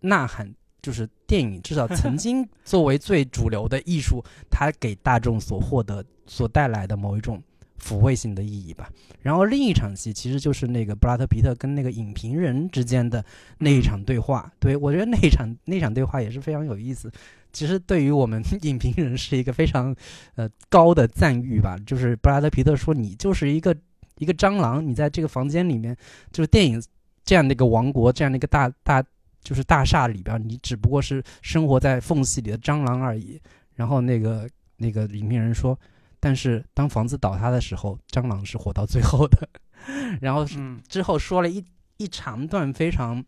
[SPEAKER 2] 呐喊。就是电影，至少曾经作为最主流的艺术，它给大众所获得、所带来的某一种抚慰性的意义吧。然后另一场戏，其实就是那个布拉德皮特跟那个影评人之间的那一场对话。对我觉得那一场那场对话也是非常有意思。其实对于我们 影评人是一个非常呃高的赞誉吧。就是布拉德皮特说：“你就是一个一个蟑螂，你在这个房间里面，就是电影这样的一个王国，这样的一个大大。”就是大厦里边，你只不过是生活在缝隙里的蟑螂而已。然后那个那个影评人说：“但是当房子倒塌的时候，蟑螂是活到最后的。”然后之后说了一一长段非常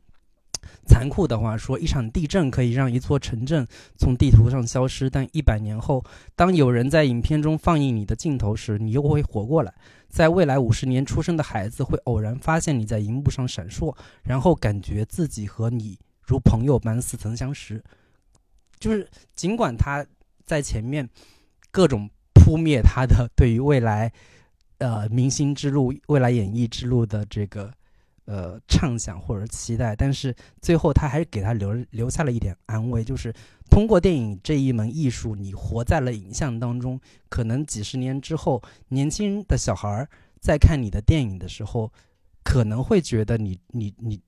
[SPEAKER 2] 残酷的话，说一场地震可以让一座城镇从地图上消失，但一百年后，当有人在影片中放映你的镜头时，你又会活过来。在未来五十年出生的孩子会偶然发现你在荧幕上闪烁，然后感觉自己和你。如朋友般似曾相识，就是尽管他在前面各种扑灭他的对于未来呃明星之路、未来演艺之路的这个呃畅想或者期待，但是最后他还是给他留留下了一点安慰，就是通过电影这一门艺术，你活在了影像当中，可能几十年之后，年轻的小孩在看你的电影的时候，可能会觉得你你你。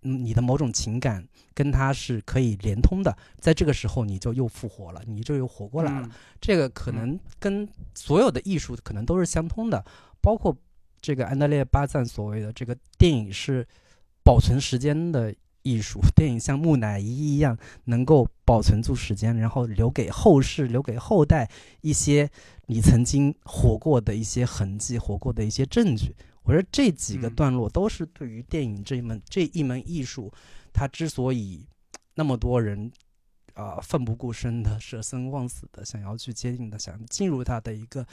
[SPEAKER 2] 你的某种情感跟他是可以连通的，在这个时候你就又复活了，你就又活过来了。这个可能跟所有的艺术可能都是相通的，包括这个安德烈巴赞所谓的这个电影是保存时间的艺术，电影像木乃伊一样能够保存住时间，然后留给后世、留给后代一些你曾经活过的一些痕迹、活过的一些证据。我觉得这几个
[SPEAKER 1] 嗯
[SPEAKER 2] 段落都是对于电影这一门这一门艺术，它之所以那么多人啊、奋不顾身的、舍生忘死的想要去接近的、想进入它的一个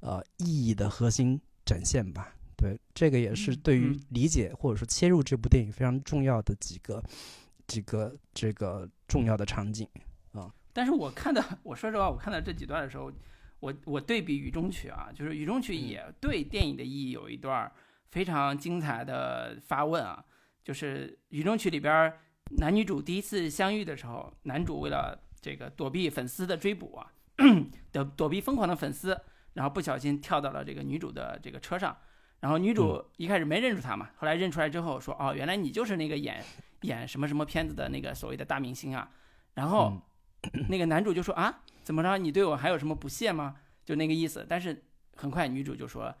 [SPEAKER 2] 呃意义的核心展现吧。对，这个也是
[SPEAKER 1] 嗯
[SPEAKER 2] 对于
[SPEAKER 1] 嗯
[SPEAKER 2] 理解或者说切入这部电影非常重要的几个几个这个重要的场景啊。
[SPEAKER 1] 但是我看到，我说实话，我看到这几段的时候，我我对比《雨中曲》啊，就是《雨中曲》
[SPEAKER 2] 嗯。
[SPEAKER 1] 也对电影的意义有一段非常精彩的发问啊，就是《雨中曲》里边儿男女主第一次相遇的时候，男主为了这个躲避粉丝的追捕啊，躲躲避疯狂的粉丝，然后不小心跳到了这个女主的这个车上，然后女主一开始没认出他嘛，后来认出来之后说，哦，原来你就是那个演演什么什么片子的那个所谓的大明星啊，然后。
[SPEAKER 2] 嗯。
[SPEAKER 1] 那个男主就说啊，怎么着？你对我还有什么不屑吗？就那个意思。但是很快女主就说，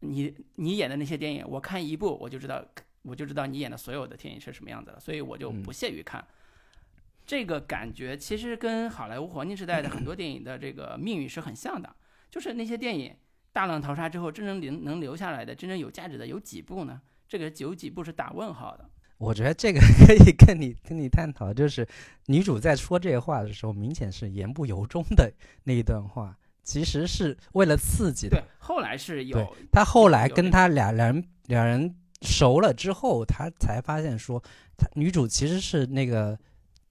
[SPEAKER 1] 你你演的那些电影，我看一部我就知道，我就知道你演的所有的电影是什么样子了，所以我就不屑于看。这个感觉其实跟好莱坞黄金时代的很多电影的这个命运是很像的，就是那些电影大浪淘沙之后，真正留能留下来的、真正有价值的有几部呢？这个有几部是打问号的。
[SPEAKER 2] 我觉得这个 可以跟你跟你探讨，就是女主在说这话的时候，明显是言不由衷的那一段话，其实是为了刺激的
[SPEAKER 1] 对。，后来是有
[SPEAKER 2] 对他后来跟他俩两人两人熟了之后，他才发现说，他女主其实是那个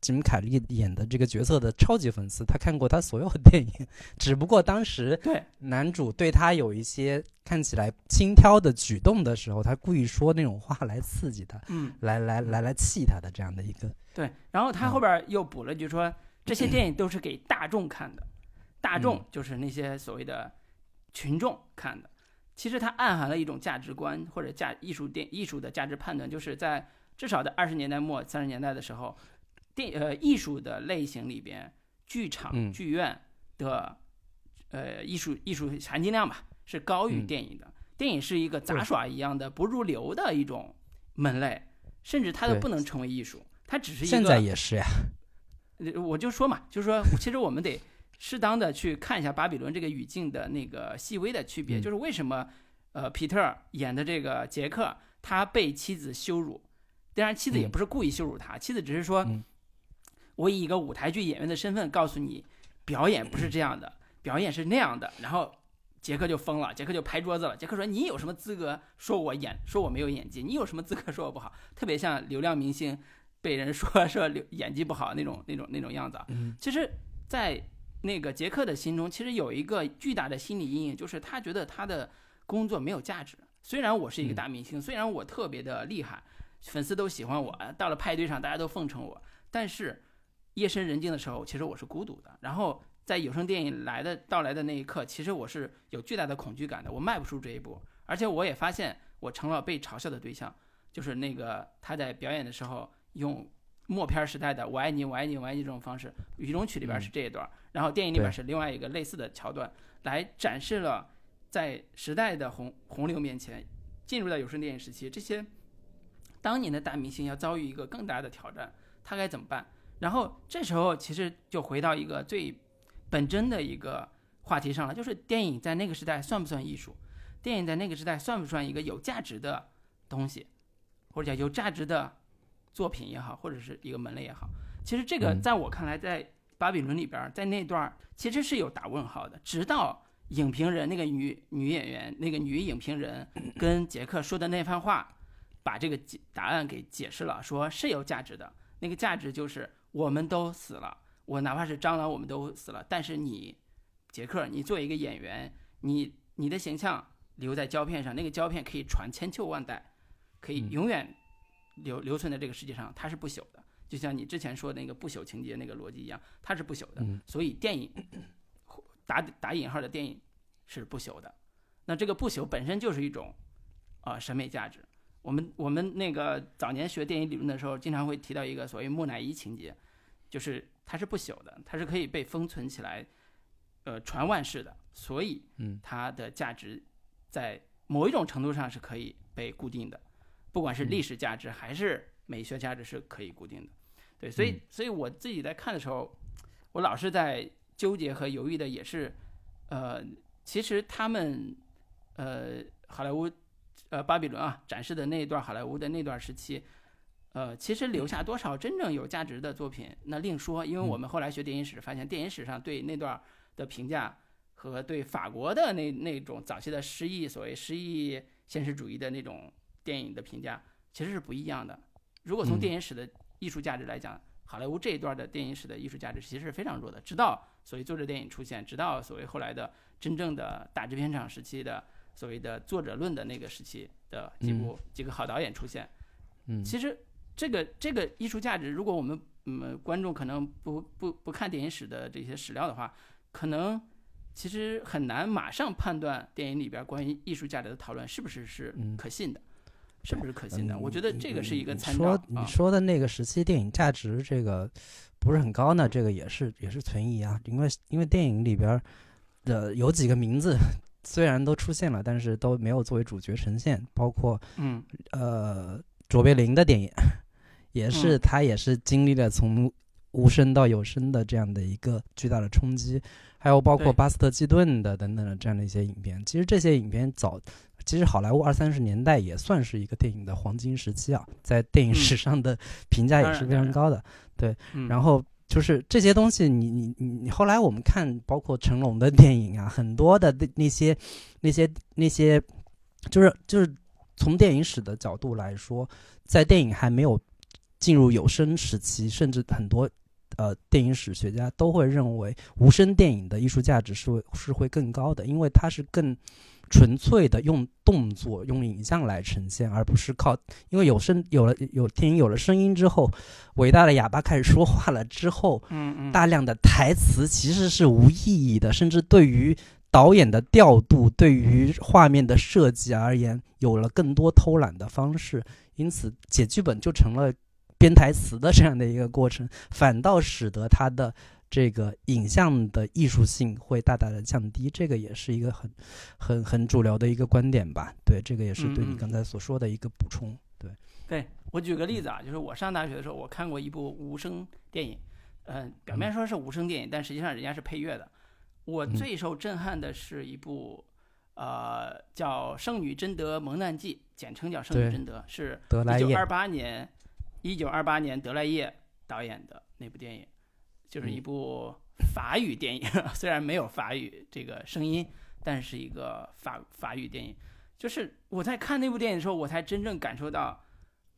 [SPEAKER 2] 吉姆凯利演的这个角色的超级粉丝，他看过他所有的电影，只不过当时
[SPEAKER 1] 对
[SPEAKER 2] 男主对他有一些看起来轻佻的举动的时候，他故意说那种话来刺激他，
[SPEAKER 1] 嗯。
[SPEAKER 2] 来来来来气他的这样的一个，
[SPEAKER 1] 对，然后他
[SPEAKER 2] 嗯
[SPEAKER 1] 后边又补了句说，这些电影都是给大众看的，大众
[SPEAKER 2] 嗯
[SPEAKER 1] 就是那些所谓的群众看的。其实它暗含了一种价值观或者价艺术电艺术的价值判断，就是在至少在二十年代末三十年代的时候，电呃艺术的类型里边，剧场、
[SPEAKER 2] 嗯。
[SPEAKER 1] 剧院的呃艺术艺术含金量吧是高于
[SPEAKER 2] 嗯。
[SPEAKER 1] 电影的。电影是一个杂耍一样的不入流的一种门类，甚至它都不能成为艺术，它只是一个。
[SPEAKER 2] 现在也是呀，
[SPEAKER 1] 呃我就说嘛，就是说，其实我们得适当的去看一下巴比伦这个语境的那个细微的区别，
[SPEAKER 2] 嗯。
[SPEAKER 1] 就是为什么呃皮特演的这个杰克他被妻子羞辱，当然妻子也
[SPEAKER 2] 嗯。
[SPEAKER 1] 不是故意羞辱他，妻子只是说，
[SPEAKER 2] 嗯
[SPEAKER 1] 我以一个舞台剧演员的身份告诉你，表演不是这样的，表演是那样的，然后。杰克就疯了，杰克就拍桌子了。杰克说：“你有什么资格说我演，说我没有演技？你有什么资格说我不好？特别像流量明星被人说说流演技不好那种那种那种样子啊。
[SPEAKER 2] 嗯
[SPEAKER 1] 其实，在那个杰克的心中，其实有一个巨大的心理阴影，就是他觉得他的工作没有价值。虽然我是一个
[SPEAKER 2] 嗯
[SPEAKER 1] 大明星，虽然我特别的厉害，粉丝都喜欢我，到了派对上大家都奉承我，但是夜深人静的时候，其实我是孤独的。然后在有声电影来的到来的那一刻，其实我是有巨大的恐惧感的，我迈不出这一步。而且我也发现，我成了被嘲笑的对象，就是那个他在表演的时候用默片时代的“我爱你，我爱你，我爱你”这种方式，《雨中曲》里边是这一段，然后电影里边
[SPEAKER 2] 对
[SPEAKER 1] 是另外一个类似的桥段，来展示了在时代的洪洪流面前，进入到有声电影时期，这些当年的大明星要遭遇一个更大的挑战，他该怎么办？然后这时候其实就回到一个最本真的一个话题上了，就是电影在那个时代算不算艺术？电影在那个时代算不算一个有价值的东西，或者叫有价值的作品也好，或者是一个门类也好？其实这个
[SPEAKER 2] 嗯
[SPEAKER 1] 在我看来，在巴比伦里边儿，在那段儿其实是有打问号的，直到影评人那个女女演员那个女影评人 跟杰克说的那番话，把这个解答案给解释了，说是有价值的。那个价值就是我们都死了，我哪怕是蟑螂我们都死了，但是你，杰克，你作为一个演员，你你的形象留在胶片上，那个胶片可以传千秋万代，可以
[SPEAKER 2] 嗯
[SPEAKER 1] 永远留留存在这个世界上，它是不朽的。就像你之前说的那个不朽情节那个逻辑一样，它是不朽的。
[SPEAKER 2] 嗯
[SPEAKER 1] 所以电影打打引号的电影是不朽的。那这个不朽本身就是一种啊、审美价值。我们我们那个早年学电影理论的时候，经常会提到一个所谓木乃伊情节，就是它是不朽的，它是可以被封存起来，呃，传万世的，所以
[SPEAKER 2] 嗯
[SPEAKER 1] 它的价值在某一种程度上是可以被固定的，不管是历史价值还是美学价值是可以固定的。对，所以
[SPEAKER 2] 嗯
[SPEAKER 1] 所以我自己在看的时候，我老是在纠结和犹豫的，也是，呃，其实他们，呃，好莱坞，呃，巴比伦啊展示的那一段好莱坞的那段时期，呃，其实留下多少真正有价值的作品，那另说，因为我们后来学电影史，发现电影史上对那段的评价和对法国的那那种早期的诗意，所谓诗意现实主义的那种电影的评价，其实是不一样的。如果从
[SPEAKER 2] 嗯
[SPEAKER 1] 电影史的艺术价值来讲，好莱坞这一段的电影史的艺术价值其实是非常弱的。直到所谓作者电影出现，直到所谓后来的真正的大制片厂时期的所谓的作者论的那个时期的几部、几个好导演出现，
[SPEAKER 2] 嗯。
[SPEAKER 1] 其实这个这个艺术价值，如果我们嗯观众可能不不不看电影史的这些史料的话，可能其实很难马上判断电影里边关于艺术价值的讨论是不是是
[SPEAKER 2] 嗯。
[SPEAKER 1] 可信的，是不是可信的？
[SPEAKER 2] 嗯
[SPEAKER 1] 我觉得这个是一个参照
[SPEAKER 2] 说你
[SPEAKER 1] 啊。
[SPEAKER 2] 说的那个时期电影价值这个不是很高呢，这个也是也是存疑啊，因为因为电影里边的有几个名字虽然都出现了，但是都没有作为主角呈现，包括
[SPEAKER 1] 嗯。
[SPEAKER 2] 呃卓别林的电影，也是
[SPEAKER 1] 嗯。
[SPEAKER 2] 他也是经历了从无声到有声的这样的一个巨大的冲击，还有包括巴斯特基顿的等等的这样的一些影片。其实这些影片早，其实好莱坞二三十年代也算是一个电影的黄金时期啊，在电影
[SPEAKER 1] 嗯。
[SPEAKER 2] 史上的评价也是非常高的。
[SPEAKER 1] 嗯，
[SPEAKER 2] 然后就是这些东西你，你你你后来我们看，包括成龙的电影啊，很多的那那些那些那些，就是就是从电影史的角度来说，在电影还没有进入有声时期，甚至很多呃电影史学家都会认为无声电影的艺术价值是会是会更高的，因为它是更纯粹的用动作、用影像来呈现，而不是靠因为有声有了有电影有了声音之后，伟大的哑巴开始说话了之后，
[SPEAKER 1] 嗯嗯。
[SPEAKER 2] 大量的台词其实是无意义的，甚至对于导演的调度、对于画面的设计而言，有了更多偷懒的方式，因此写剧本就成了编台词的这样的一个过程，反倒使得他的这个影像的艺术性会大大的降低。这个也是一个很、很、很主流的一个观点吧？对，这个也是对你刚才所说的一个补充。对，
[SPEAKER 1] 对我举个例子啊，就是我上大学的时候，我看过一部无声电影，嗯、表面说是无声电影，但实际上人家是配乐的。我
[SPEAKER 2] 嗯
[SPEAKER 1] 最受震撼的是一部，呃，叫《圣女贞德蒙难记》，简称叫《圣女贞德》，是一九二八年，一九二八年德莱叶导演的那部电影，就是一
[SPEAKER 2] 嗯
[SPEAKER 1] 部法语电影，虽然没有法语这个声音，但是一个法法语电影。就是我在看那部电影的时候，我才真正感受到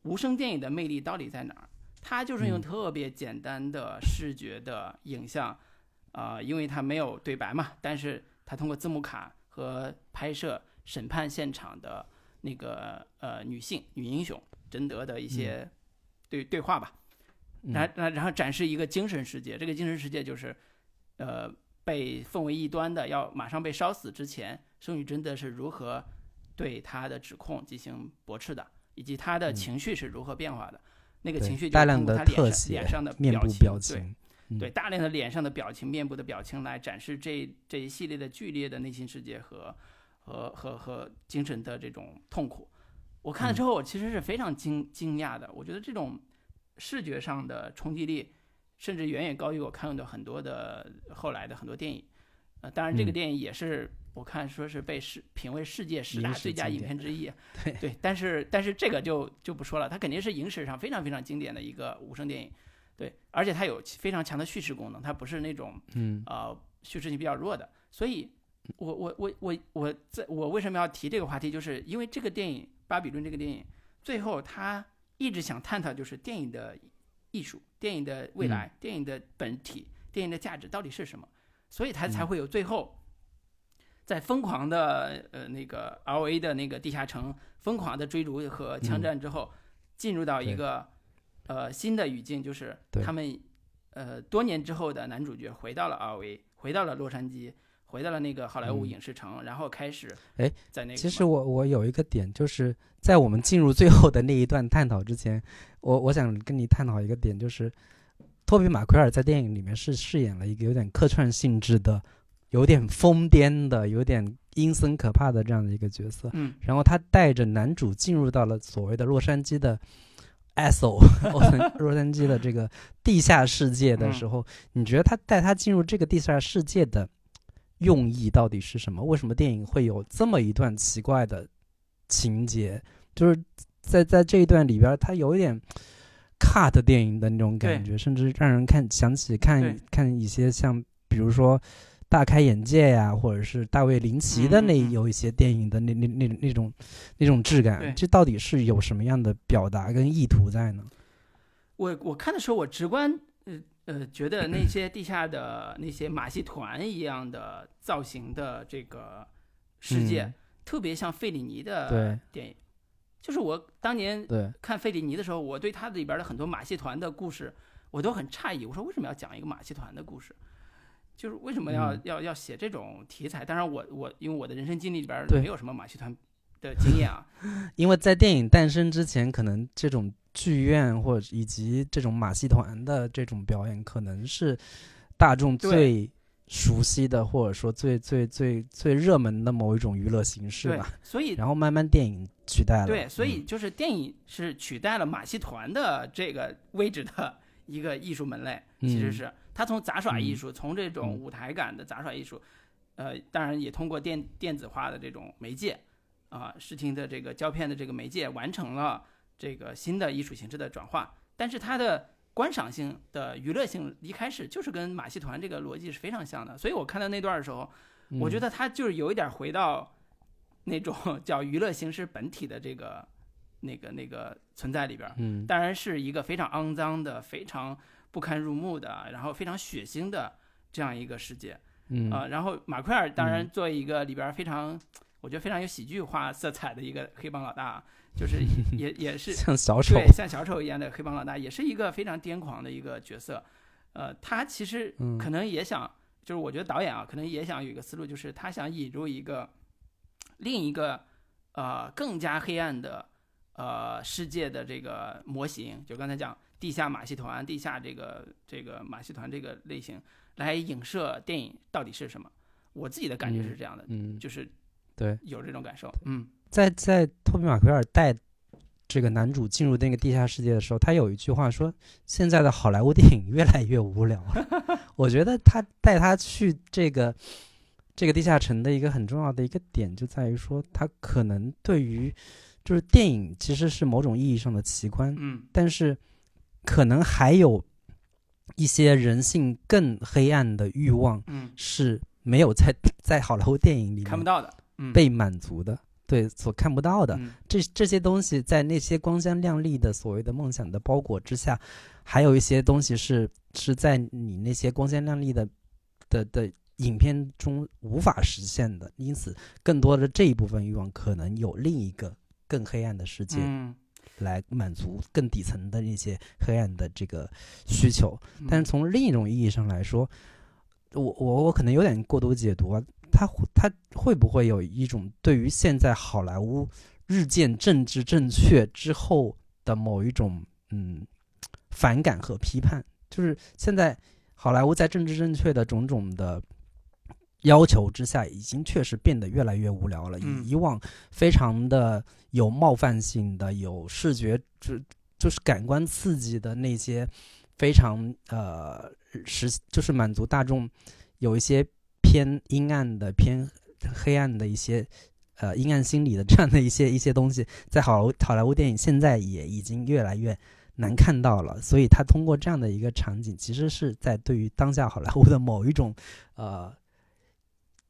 [SPEAKER 1] 无声电影的魅力到底在哪儿。它就是用
[SPEAKER 2] 嗯
[SPEAKER 1] 特别简单的视觉的影像，啊、因为它没有对白嘛，但是它通过字幕卡和拍摄审判现场的那个呃女性女英雄贞德的一些对、对话吧，
[SPEAKER 2] 嗯
[SPEAKER 1] 然然然后展示一个精神世界，这个精神世界就是，呃，被奉为异端的，要马上被烧死之前，圣女贞德是如何对他的指控进行驳斥的，以及他的
[SPEAKER 2] 嗯
[SPEAKER 1] 情绪是如何变化的。那个情绪通过
[SPEAKER 2] 的特
[SPEAKER 1] 他脸脸上的
[SPEAKER 2] 面部
[SPEAKER 1] 情，对
[SPEAKER 2] 表情，嗯
[SPEAKER 1] 对，大量的脸上的表情、面部的表情来展示这这一系列的剧烈的内心世界和和和和精神的这种痛苦。我看了
[SPEAKER 2] 嗯
[SPEAKER 1] 之后，我其实是非常惊惊讶的。我觉得这种视觉上的冲击力，甚至远远高于我看到的很多的后来的很多电影。呃，当然这个
[SPEAKER 2] 嗯
[SPEAKER 1] 电影也是、我看说是被世评为世界十大最佳影片之一。
[SPEAKER 2] 对
[SPEAKER 1] 对，但是但是这个就就不说了，它肯定是影史上非常非常经典的一个无声电影。对，而且它有非常强的叙事功能，它不是那种
[SPEAKER 2] 嗯
[SPEAKER 1] 呃叙事性比较弱的。所以我，我我我我在我为什么要提这个话题，就是因为这个电影《巴比伦》这个电影，最后他一直想探讨就是电影的艺术、电影的未来、电影的本体、电影的价值到底是什么，所以他才
[SPEAKER 2] 嗯
[SPEAKER 1] 会有最后。在疯狂的呃那个 L A 的那个地下城疯狂的追逐和枪战之后，进入到一个呃新的语境，就是他们呃多年之后的男主角回到了 L A，回到了洛杉矶，回到了那个好莱坞
[SPEAKER 2] 嗯
[SPEAKER 1] 影视城，然后开始
[SPEAKER 2] 哎
[SPEAKER 1] 在那个
[SPEAKER 2] 其实我我有一个点，就是在我们进入最后的那一段探讨之前，我我想跟你探讨一个点，就是托比马奎尔在电影里面是饰演了一个有点客串性质的、有点疯癫的、有点阴森可怕的这样的一个角色。
[SPEAKER 1] 嗯
[SPEAKER 2] 然后他带着男主进入到了所谓的洛杉矶的，ASO 洛杉洛杉矶的这个地下世界的时候，你觉得他带他进入这个地下世界的用意到底是什么？为什么电影会有这么一段奇怪的情节？就是在在这一段里边，它有一点 cut 电影的那种感觉，甚至让人看想起看看一些像比如说。大开眼界呀，或者是大卫林奇的那有一些电影的那那那那种那种质感，这到底是有什么样的表达跟意图在呢？
[SPEAKER 1] 我我看的时候，我直观呃呃觉得那些地下的那些马戏团一样的造型的这个世界，特别像费里尼的电影。就是我当年看费里尼的时候，我对他里边的很多马戏团的故事，我都很诧异。我说为什么要讲一个马戏团的故事？就是为什么要要要写这种题材？当然，我我因为我的人生经历里边没有什么马戏团的经验啊。
[SPEAKER 2] 因为在电影诞生之前，可能这种剧院或者以及这种马戏团的这种表演，可能是大众最熟悉的，或者说最最最最热门的某一种娱乐形式吧。
[SPEAKER 1] 所以，
[SPEAKER 2] 然后慢慢电影取代了。
[SPEAKER 1] 对，所以就是电影是取代了马戏团的这个位置的一个艺术门类，其实是。它从杂耍艺术，从这种舞台感的杂耍艺术，呃，当然也通过电电子化的这种媒介，啊，视听的这个胶片的这个媒介，完成了这个新的艺术形式的转化。但是它的观赏性的娱乐性一开始就是跟马戏团这个逻辑是非常像的。所以我看到那段的时候，我觉得他就是有一点回到那种 叫娱乐形式本体的这个那个那个存在里边。
[SPEAKER 2] 嗯，
[SPEAKER 1] 当然是一个非常肮脏的、非常。不堪入目的，然后非常血腥的这样一个世界，
[SPEAKER 2] 嗯
[SPEAKER 1] 啊，然后马奎尔当然作为一个里边非常，我觉得非常有喜剧化色彩的一个黑帮老大，就是 也也是
[SPEAKER 2] 像小丑，
[SPEAKER 1] 对，像小丑一样的黑帮老大，也是一个非常癫狂的一个角色。呃，他其实可能也想，就是我觉得导演啊，可能也想有一个思路，就是他想引入一个另一个呃更加黑暗的呃世界的这个模型，就刚才讲。地下马戏团，地下这个这个马戏团这个类型来影射电影到底是什么？我自己的感觉是这样的，
[SPEAKER 2] 嗯，
[SPEAKER 1] 就是
[SPEAKER 2] 对
[SPEAKER 1] 有这种感受，嗯，
[SPEAKER 2] 在在托比马奎尔带这个男主进入那个地下世界的时候，他有一句话说：“现在的好莱坞电影越来越无聊了。”我觉得他带他去这个这个地下城的一个很重要的一个点就在于说，他可能对于就是电影其实是某种意义上的奇观，
[SPEAKER 1] 嗯，
[SPEAKER 2] 但是。可能还有一些人性更黑暗的欲望，
[SPEAKER 1] 嗯，
[SPEAKER 2] 是没有在 在好莱坞电影里
[SPEAKER 1] 看不到的，
[SPEAKER 2] 被满足的，对，所看不到的这这些东西，在那些光鲜亮丽的所谓的梦想的包裹之下，还有一些东西是是在你那些光鲜亮丽的的的影片中无法实现的，因此，更多的这一部分欲望可能有另一个更黑暗的世界。来满足更底层的那些黑暗的这个需求，但是从另一种意义上来说，我我我可能有点过度解读啊，他他会不会有一种对于现在好莱坞日渐政治正确之后的某一种嗯反感和批判？就是现在好莱坞在政治正确的种种的。要求之下，已经确实变得越来越无聊了。以以往非常的有冒犯性的、有视觉就就是感官刺激的那些非常呃实就是满足大众有一些偏阴暗的、偏黑暗的一些呃阴暗心理的这样的一些一些东西，在好好莱坞电影现在也已经越来越难看到了。所以，他通过这样的一个场景，其实是在对于当下好莱坞的某一种呃。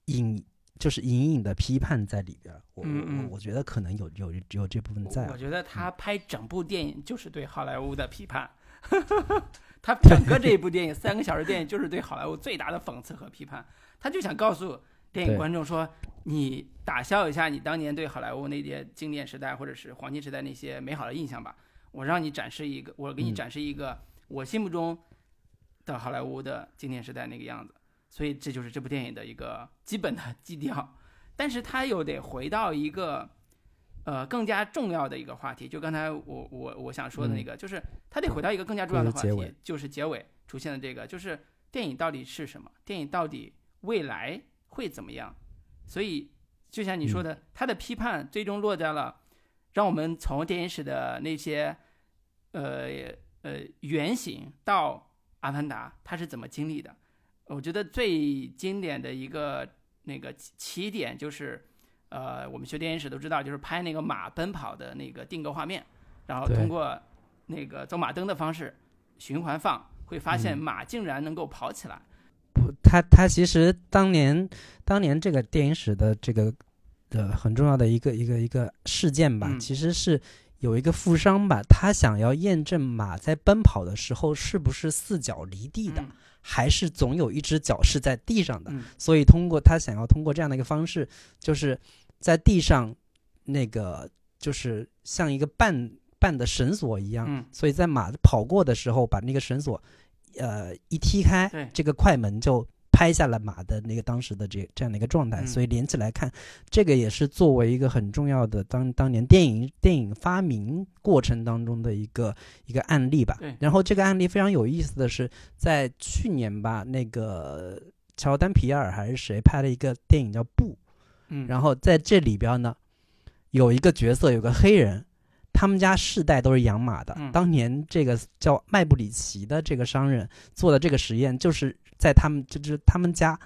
[SPEAKER 2] 隐就是隐隐的批判在里边，我我我觉得可能有有有这部分在。
[SPEAKER 1] 我觉得他拍整部电影就是对好莱坞的批判，他 整个这一部电影三个小时电影就是对好莱坞最大的讽刺和批判。他就想告诉电影观众说：你打消一下你当年对好莱坞那些经典时代或者是黄金时代那些美好的印象吧。我让你展示一个，我给你展示一个我心目中的好莱坞的经典时代那个样子。所以这就是这部电影的一个基本的基调，但是他又得回到一个，呃，更加重要的一个话题。就刚才我我我想说的那个，就是他得回到一个更加重要的话题，就是结尾出现的这个，就是电影到底是什么？电影到底未来会怎么样？所以就像你说的，他的批判最终落在了让我们从电影史的那些。呃呃原型到《阿凡达》，他是怎么经历的？我觉得最经典的一个那个起点就是，呃，我们学电影史都知道，就是拍那个马奔跑的那个定格画面，然后通过那个走马灯的方式循环放，会发现马竟然能够跑起来。
[SPEAKER 2] 不，他他其实当年当年这个电影史的这个呃很重要的一个一个一个事件吧，其实是有一个富商吧，他想要验证马在奔跑的时候是不是四脚离地的。还是总有一只脚是在地上的，所以通过他想要通过这样的一个方式，就是在地上那个就是像一个绊绊的绳索一样，所以在马跑过的时候把那个绳索呃一踢开，这个快门就。拍下了马的那个当时的这这样的一个状态，所以连起来看，这个也是作为一个很重要的当当年电影电影发明过程当中的一个一个案例吧。然后这个案例非常有意思的是，在去年吧，那个乔丹皮尔还是谁拍了一个电影叫《布》，
[SPEAKER 1] 嗯，
[SPEAKER 2] 然后在这里边呢，有一个角色有个黑人，他们家世代都是养马的。当年这个叫麦布里奇的这个商人做的这个实验就是。在他们就是他们家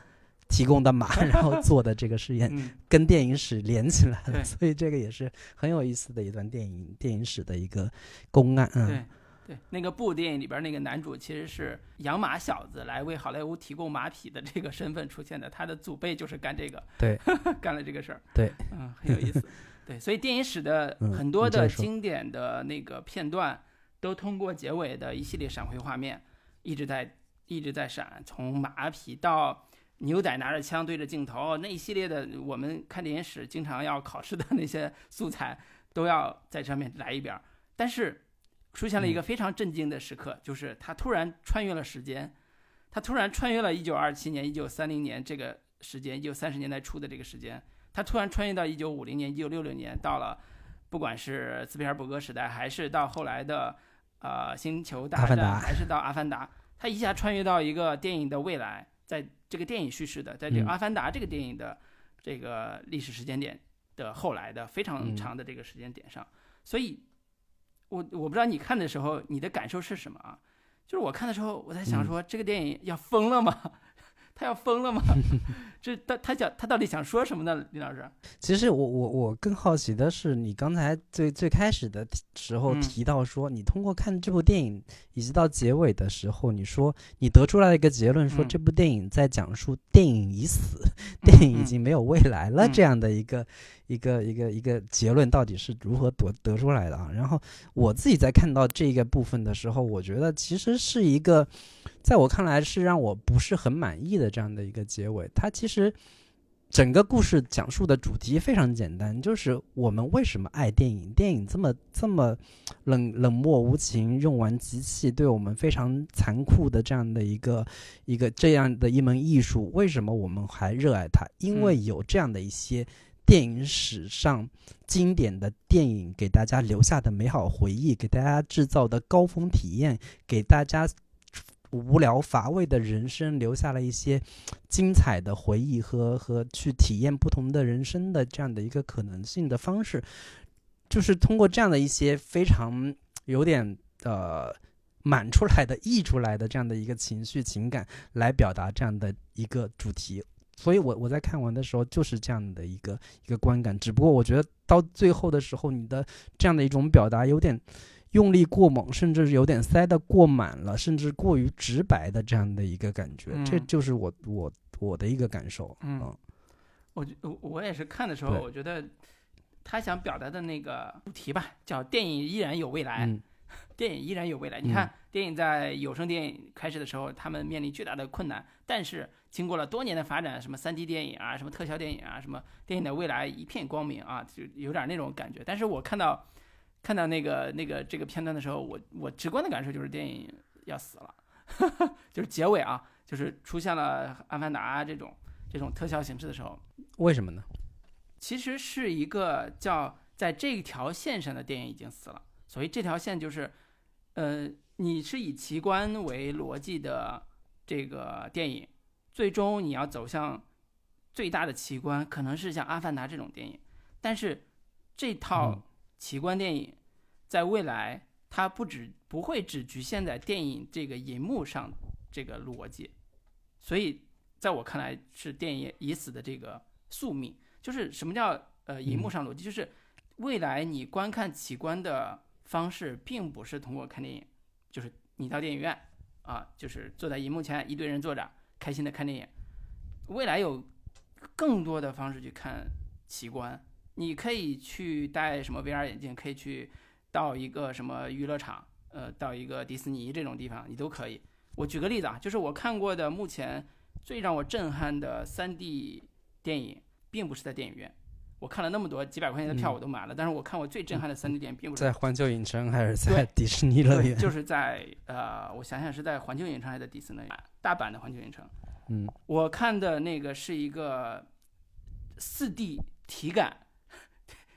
[SPEAKER 2] 提供的马，然后做的这个实验，跟电影史连起来了，所以这个也是很有意思的一段电影电影史的一个公案。嗯，
[SPEAKER 1] 对对，那个部电影里边那个男主其实是养马小子来为好莱坞提供马匹的这个身份出现的，他的祖辈就是干这个，
[SPEAKER 2] 对，
[SPEAKER 1] 干了这个事儿，
[SPEAKER 2] 对，
[SPEAKER 1] 嗯，很有意思。对，所以电影史的很多的经典的那个片段，都通过结尾的一系列闪回画面，一直在。一直在闪，从马匹到牛仔拿着枪对着镜头，那一系列的我们看电影史经常要考试的那些素材，都要在上面来一遍。但是出现了一个非常震惊的时刻，就是他突然穿越了时间，他突然穿越了一九二七年、一九三零年这个时间一九三十年代初的这个时间，他突然穿越到一九五零年、一九六零年，到了不管是斯皮尔伯格时代，还是到后来的呃星球大战，还是到阿凡达。他一下穿越到一个电影的未来，在这个电影叙事的，在这个《阿凡达》这个电影的这个历史时间点的后来的非常长的这个时间点上，所以，我我不知道你看的时候你的感受是什么啊？就是我看的时候，我在想说，这个电影要疯了吗？他要疯了吗？这他他想他到底想说什么呢？李老师，
[SPEAKER 2] 其实我我我更好奇的是，你刚才最最开始的时候提到说，你通过看这部电影以及到结尾的时候，你说你得出来的一个结论，说这部电影在讲述电影已死，电影已经没有未来了这样的一个一个一个一个结论，到底是如何得得出来的啊？然后我自己在看到这个部分的时候，我觉得其实是一个。在我看来是让我不是很满意的这样的一个结尾。它其实整个故事讲述的主题非常简单，就是我们为什么爱电影？电影这么这么冷冷漠无情、用完即弃，对我们非常残酷的这样的一个一个这样的一门艺术，为什么我们还热爱它？因为有这样的一些电影史上经典的电影给大家留下的美好回忆，给大家制造的高峰体验，给大家。无聊乏味的人生，留下了一些精彩的回忆和和去体验不同的人生的这样的一个可能性的方式，就是通过这样的一些非常有点呃满出来的溢出来的这样的一个情绪情感来表达这样的一个主题。所以我我在看完的时候就是这样的一个一个观感。只不过我觉得到最后的时候，你的这样的一种表达有点。用力过猛，甚至是有点塞得过满了，甚至过于直白的这样的一个感觉，这就是我我我的一个感受。
[SPEAKER 1] 嗯，我我我也是看的时候，我觉得他想表达的那个主题吧，叫电影依然有未来，电影依然有未来。你看，电影在有声电影开始的时候，他们面临巨大的困难，但是经过了多年的发展，什么三 D 电影啊，什么特效电影啊，什么电影的未来一片光明啊，就有点那种感觉。但是我看到。看到那个那个这个片段的时候，我我直观的感受就是电影要死了，就是结尾啊，就是出现了《阿凡达》这种这种特效形式的时候，
[SPEAKER 2] 为什么呢？
[SPEAKER 1] 其实是一个叫在这条线上的电影已经死了，所以这条线就是，呃，你是以奇观为逻辑的这个电影，最终你要走向最大的奇观，可能是像《阿凡达》这种电影，但是这套。奇观电影，在未来，它不只不会只局限在电影这个银幕上这个逻辑，所以在我看来是电影已死的这个宿命。就是什么叫呃银幕上逻辑？就是未来你观看奇观的方式，并不是通过看电影，就是你到电影院啊，就是坐在银幕前一堆人坐着开心的看电影。未来有更多的方式去看奇观，你可以去戴什么 VR 眼镜，可以去到一个什么娱乐场，呃，到一个迪士尼这种地方，你都可以。我举个例子啊，就是我看过的目前最让我震撼的 3D 电影，并不是在电影院。我看了那么多几百块钱的票我都买了，但是我看我最震撼的 3D 电影，并不是
[SPEAKER 2] 在环球影城还是在迪士尼乐园？
[SPEAKER 1] 就是在呃，我想想是在环球影城还是在迪士尼？大阪的环球影城。
[SPEAKER 2] 嗯，
[SPEAKER 1] 我看的那个是一个四 D 体感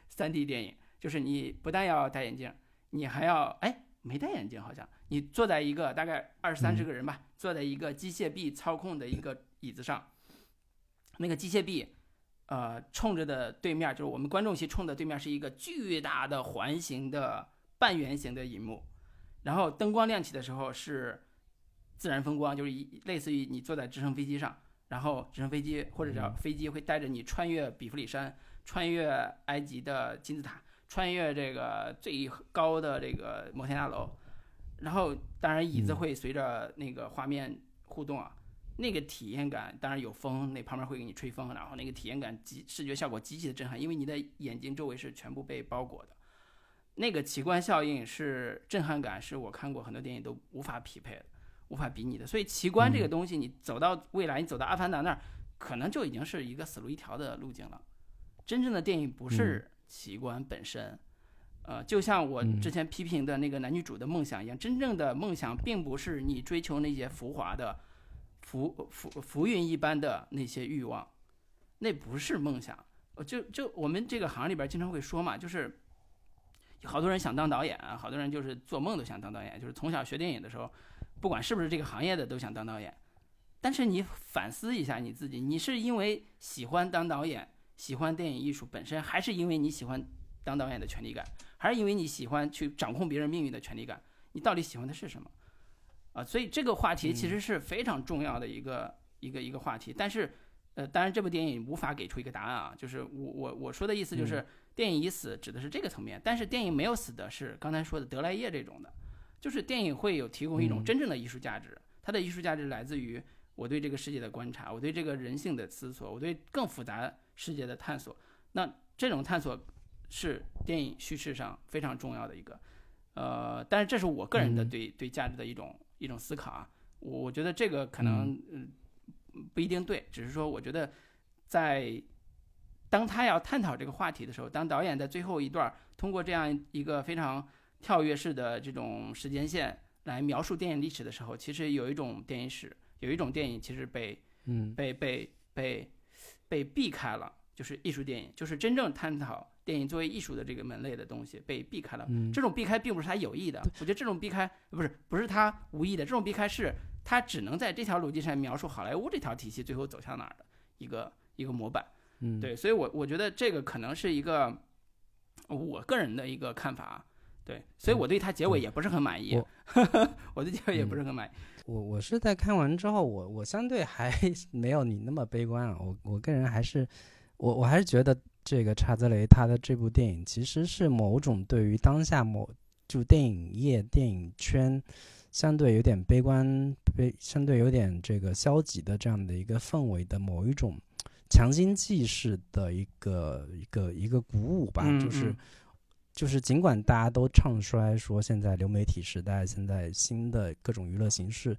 [SPEAKER 1] 三 D 电影，就是你不但要戴眼镜，你还要哎没戴眼镜好像，你坐在一个大概二三十个人吧，坐在一个机械臂操控的一个椅子上，那个机械臂呃冲着的对面就是我们观众席冲的对面是一个巨大的环形的半圆形的银幕，然后灯光亮起的时候是。自然风光就是一类似于你坐在直升飞机上，然后直升飞机或者叫飞机会带着你穿越比弗里山，穿越埃及的金字塔，穿越这个最高的这个摩天大楼，然后当然椅子会随着那个画面互动啊，那个体验感当然有风，那旁边会给你吹风，然后那个体验感极视觉效果极其的震撼，因为你的眼睛周围是全部被包裹的，那个奇观效应是震撼感，是我看过很多电影都无法匹配的。无法比拟的，所以奇观这个东西，你走到未来，你走到阿凡达那儿，可能就已经是一个死路一条的路径了。真正的电影不是奇观本身，呃，就像我之前批评的那个男女主的梦想一样，真正的梦想并不是你追求那些浮华的浮浮浮云一般的那些欲望，那不是梦想。就就我们这个行里边经常会说嘛，就是好多人想当导演啊，好多人就是做梦都想当导演，就是从小学电影的时候。不管是不是这个行业的，都想当导演。但是你反思一下你自己，你是因为喜欢当导演，喜欢电影艺术本身，还是因为你喜欢当导演的权利感，还是因为你喜欢去掌控别人命运的权利感？你到底喜欢的是什么？啊，所以这个话题其实是非常重要的一个一个一个话题。但是，呃，当然这部电影无法给出一个答案啊。就是我我我说的意思就是，电影已死指的是这个层面，但是电影没有死的是刚才说的德莱叶这种的。就是电影会有提供一种真正的艺术价值，它的艺术价值来自于我对这个世界的观察，我对这个人性的思索，我对更复杂世界的探索。那这种探索是电影叙事上非常重要的一个，呃，但是这是我个人的对对价值的一种一种思考啊。我我觉得这个可能嗯不一定对，只是说我觉得在当他要探讨这个话题的时候，当导演在最后一段通过这样一个非常。跳跃式的这种时间线来描述电影历史的时候，其实有一种电影史，有一种电影其实被，
[SPEAKER 2] 嗯，
[SPEAKER 1] 被被被被避开了，就是艺术电影，就是真正探讨电影作为艺术的这个门类的东西被避开了。这种避开并不是他有意的，我觉得这种避开不是不是他无意的，这种避开是他只能在这条逻辑上描述好莱坞这条体系最后走向哪儿的一个一个模板。
[SPEAKER 2] 嗯，
[SPEAKER 1] 对，所以我我觉得这个可能是一个我个人的一个看法。对，所以我对他结尾也不是很满意。我对结尾也不是很满意。
[SPEAKER 2] 我我是在看完之后，我我相对还 没有你那么悲观啊。我我个人还是，我我还是觉得这个查泽雷他的这部电影其实是某种对于当下某就电影业电影圈相对有点悲观、悲相对有点这个消极的这样的一个氛围的某一种强心剂式的一个一个一个鼓舞吧，就是。就是尽管大家都唱衰说现在流媒体时代，现在新的各种娱乐形式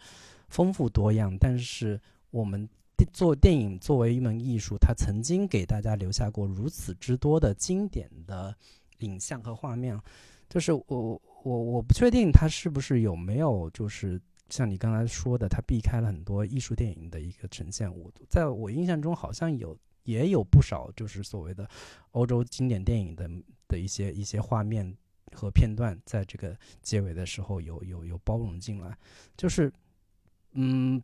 [SPEAKER 2] 丰富多样，但是我们做电影作为一门艺术，它曾经给大家留下过如此之多的经典的影像和画面。就是我我我不确定它是不是有没有就是像你刚才说的，它避开了很多艺术电影的一个呈现。我在我印象中好像有也有不少就是所谓的欧洲经典电影的。的一些一些画面和片段，在这个结尾的时候有有有包容进来，就是，嗯，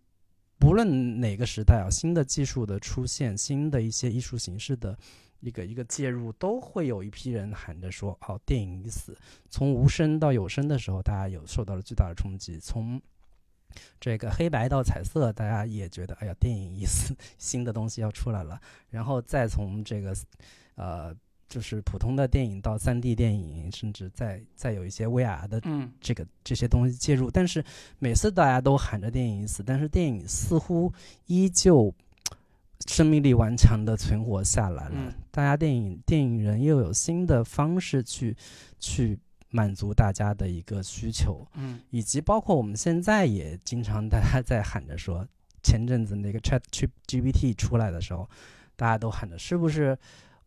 [SPEAKER 2] 不论哪个时代啊，新的技术的出现，新的一些艺术形式的一个一个介入，都会有一批人喊着说：“哦，电影已死。”从无声到有声的时候，大家有受到了巨大的冲击；从这个黑白到彩色，大家也觉得：“哎呀，电影已死，新的东西要出来了。”然后再从这个呃，就是普通的电影到三 D 电影，甚至再再有一些 VR 的
[SPEAKER 1] 嗯
[SPEAKER 2] 这个这些东西介入，但是每次大家都喊着电影已死，但是电影似乎依旧生命力顽强的存活下来了。
[SPEAKER 1] 嗯
[SPEAKER 2] 大家电影电影人又有新的方式去去满足大家的一个需求，
[SPEAKER 1] 嗯
[SPEAKER 2] 以及包括我们现在也经常大家在喊着说，前阵子那个 Chat GPT 出来的时候，大家都喊着是不是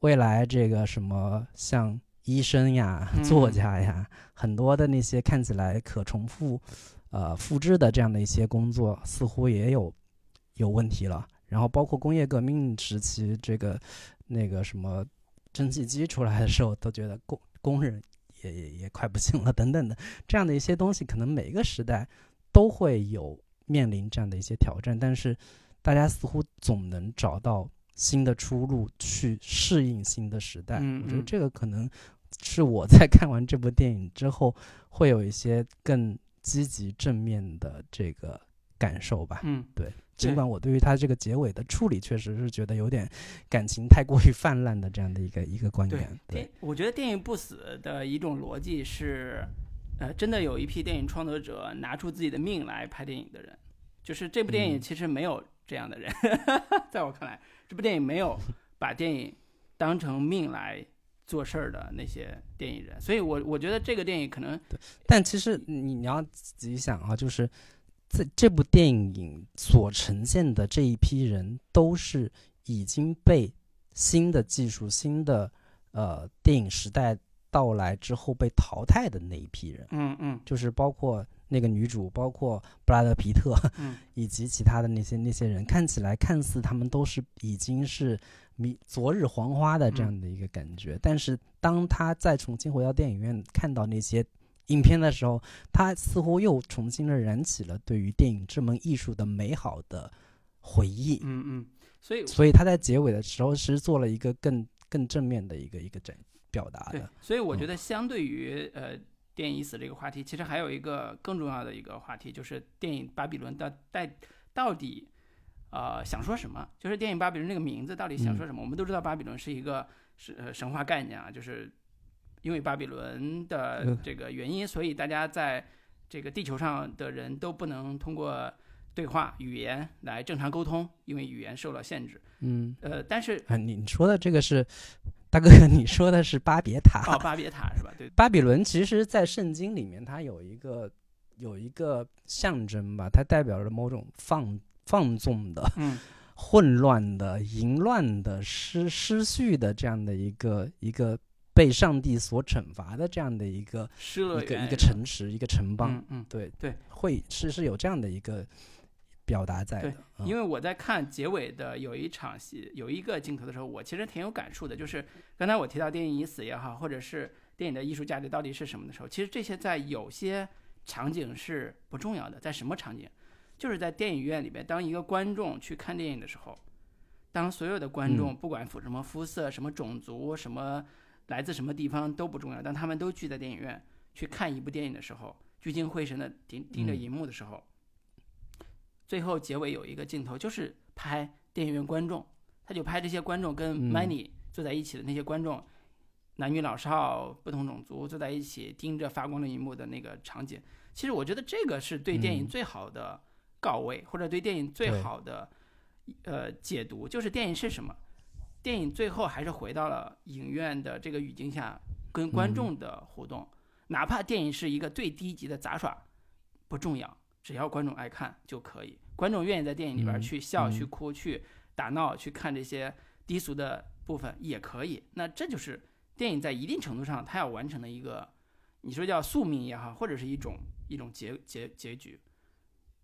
[SPEAKER 2] 未来这个什么像医生呀、
[SPEAKER 1] 嗯
[SPEAKER 2] 作家呀，很多的那些看起来可重复、呃复制的这样的一些工作，似乎也有有问题了。然后包括工业革命时期，这个那个什么蒸汽机出来的时候，都觉得工工人也也也快不行了，等等的这样的一些东西，可能每一个时代都会有面临这样的一些挑战，但是大家似乎总能找到新的出路去适应新的时代。
[SPEAKER 1] 嗯嗯
[SPEAKER 2] 我觉得这个可能是我在看完这部电影之后会有一些更积极正面的这个感受吧。
[SPEAKER 1] 嗯对
[SPEAKER 2] 尽管我对于他这个结尾的处理，确实是觉得有点感情太过于泛滥的这样的一个一个观
[SPEAKER 1] 对
[SPEAKER 2] 点。对，
[SPEAKER 1] 我觉得电影不死的一种逻辑是，呃，真的有一批电影创作者拿出自己的命来拍电影的人，就是这部电影
[SPEAKER 2] 嗯
[SPEAKER 1] 其实没有这样的人，在我看来，这部电影没有把电影当成命来做事儿的那些电影人，所以我我觉得这个电影可能，
[SPEAKER 2] 但其实你你要仔细想啊，就是这这部电影所呈现的这一批人，都是已经被新的技术、新的呃电影时代到来之后被淘汰的那一批人，
[SPEAKER 1] 嗯嗯。
[SPEAKER 2] 就是包括那个女主，包括布拉德皮特，
[SPEAKER 1] 嗯。
[SPEAKER 2] 以及其他的那些那些人，看起来看似他们都是已经是明昨日黄花的这样的一个感觉，但是当他再重新回到电影院看到那些影片的时候，他似乎又重新的燃起了对于电影这门艺术的美好的回忆，
[SPEAKER 1] 嗯嗯，所以。
[SPEAKER 2] 所以他在结尾的时候是做了一个更更正面的一个一个展表达的，，
[SPEAKER 1] 所以我觉得相对于呃电影已死这个话题，其实还有一个更重要的一个话题，就是电影《巴比伦》到带到底呃想说什么？就是电影《巴比伦》这个名字到底想说什么？我们都知道巴比伦是一个是呃神话概念啊，就是因为巴比伦的
[SPEAKER 2] 嗯
[SPEAKER 1] 这个原因，所以大家在这个地球上的人都不能通过对话语言来正常沟通，因为语言受了限制。
[SPEAKER 2] 嗯
[SPEAKER 1] 呃，但是
[SPEAKER 2] 啊，你你说的这个是大哥，你说的是巴别塔，
[SPEAKER 1] 哦，巴别塔是吧？对，
[SPEAKER 2] 巴比伦其实，在圣经里面，它有一个有一个象征吧，它代表着某种放放纵的、
[SPEAKER 1] 嗯
[SPEAKER 2] 混乱的、淫乱的、失失序的这样的一个一个被上帝所惩罚的这样的一个一个一个城池、一个城邦。
[SPEAKER 1] 嗯嗯。
[SPEAKER 2] 对
[SPEAKER 1] 对，
[SPEAKER 2] 会是是有这样的一个表达在的。嗯
[SPEAKER 1] 因为我在看结尾的有一场戏，有一个镜头的时候，我其实挺有感触的。就是刚才我提到电影已死也好，或者是电影的艺术价值到底是什么的时候，其实这些在有些场景是不重要的。在什么场景？就是在电影院里边，当一个观众去看电影的时候，当所有的观众
[SPEAKER 2] 嗯
[SPEAKER 1] 不管肤什么肤色、什么种族、什么来自什么地方都不重要，当他们都聚在电影院去看一部电影的时候，聚精会神的盯盯着
[SPEAKER 2] 嗯
[SPEAKER 1] 荧幕的时候，最后结尾有一个镜头，就是拍电影院观众，他就拍这些观众跟
[SPEAKER 2] 嗯。
[SPEAKER 1] Manny 坐在一起的那些观众，男女老少、不同种族坐在一起盯着发光的荧幕的那个场景。其实我觉得这个是对电影
[SPEAKER 2] 嗯。
[SPEAKER 1] 最好的告慰，或者对电影最好的呃解读，就是电影是什么？电影最后还是回到了影院的这个语境下，跟观
[SPEAKER 2] 嗯。
[SPEAKER 1] 众的互动，哪怕电影是一个最低级的杂耍，不重要，只要观众爱看就可以。观众愿意在电影里边
[SPEAKER 2] 嗯
[SPEAKER 1] 去笑、
[SPEAKER 2] 嗯
[SPEAKER 1] 去哭、去打闹、去看这些低俗的部分也可以。那这就是电影在一定程度上它要完成的一个，你说叫宿命也好，或者是一种一种结结结局，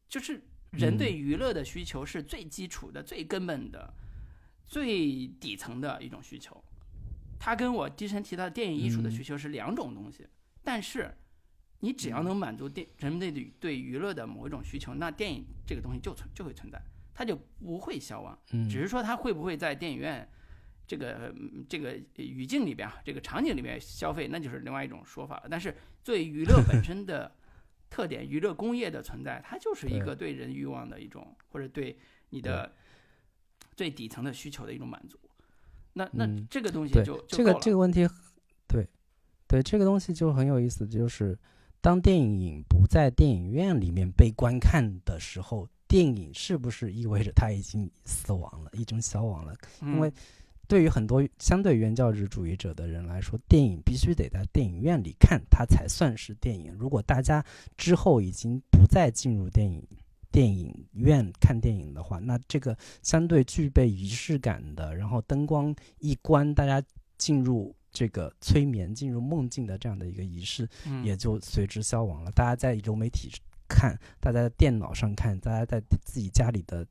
[SPEAKER 1] 就是人对
[SPEAKER 2] 嗯
[SPEAKER 1] 娱乐的需求是最基础的、最根本的、最底层的一种需求。它跟我之前提到的电影艺术的
[SPEAKER 2] 嗯
[SPEAKER 1] 需求是两种东西，但是你只要能满足电人们对对娱乐的某一种需求，那电影这个东西就存就会存在，它就不会消亡。
[SPEAKER 2] 嗯，
[SPEAKER 1] 只是说它会不会在电影院这个嗯这个语境里边啊，这个场景里面消费，那就是另外一种说法了。但是作为娱乐本 身的特点，娱乐工业的存在，它就是一个对人欲望的一种，或者对你的最底层的需求的一种满足。那那
[SPEAKER 2] 嗯
[SPEAKER 1] 这个东西就
[SPEAKER 2] 这个这个问题，对对，这个东西就很有意思，就是当电影不在电影院里面被观看的时候，电影是不是意味着它已经死亡了，已经消亡了？因为
[SPEAKER 1] 嗯
[SPEAKER 2] 对于很多相对原教旨主义者的人来说，电影必须得在电影院里看，它才算是电影。如果大家之后已经不再进入电影电影院看电影的话，那这个相对具备仪式感的，然后灯光一关，大家进入这个催眠、进入梦境的这样的一个仪式，
[SPEAKER 1] 嗯
[SPEAKER 2] 也就随之消亡了。大家在流媒体看，大家在电脑上看，大家在自己家里的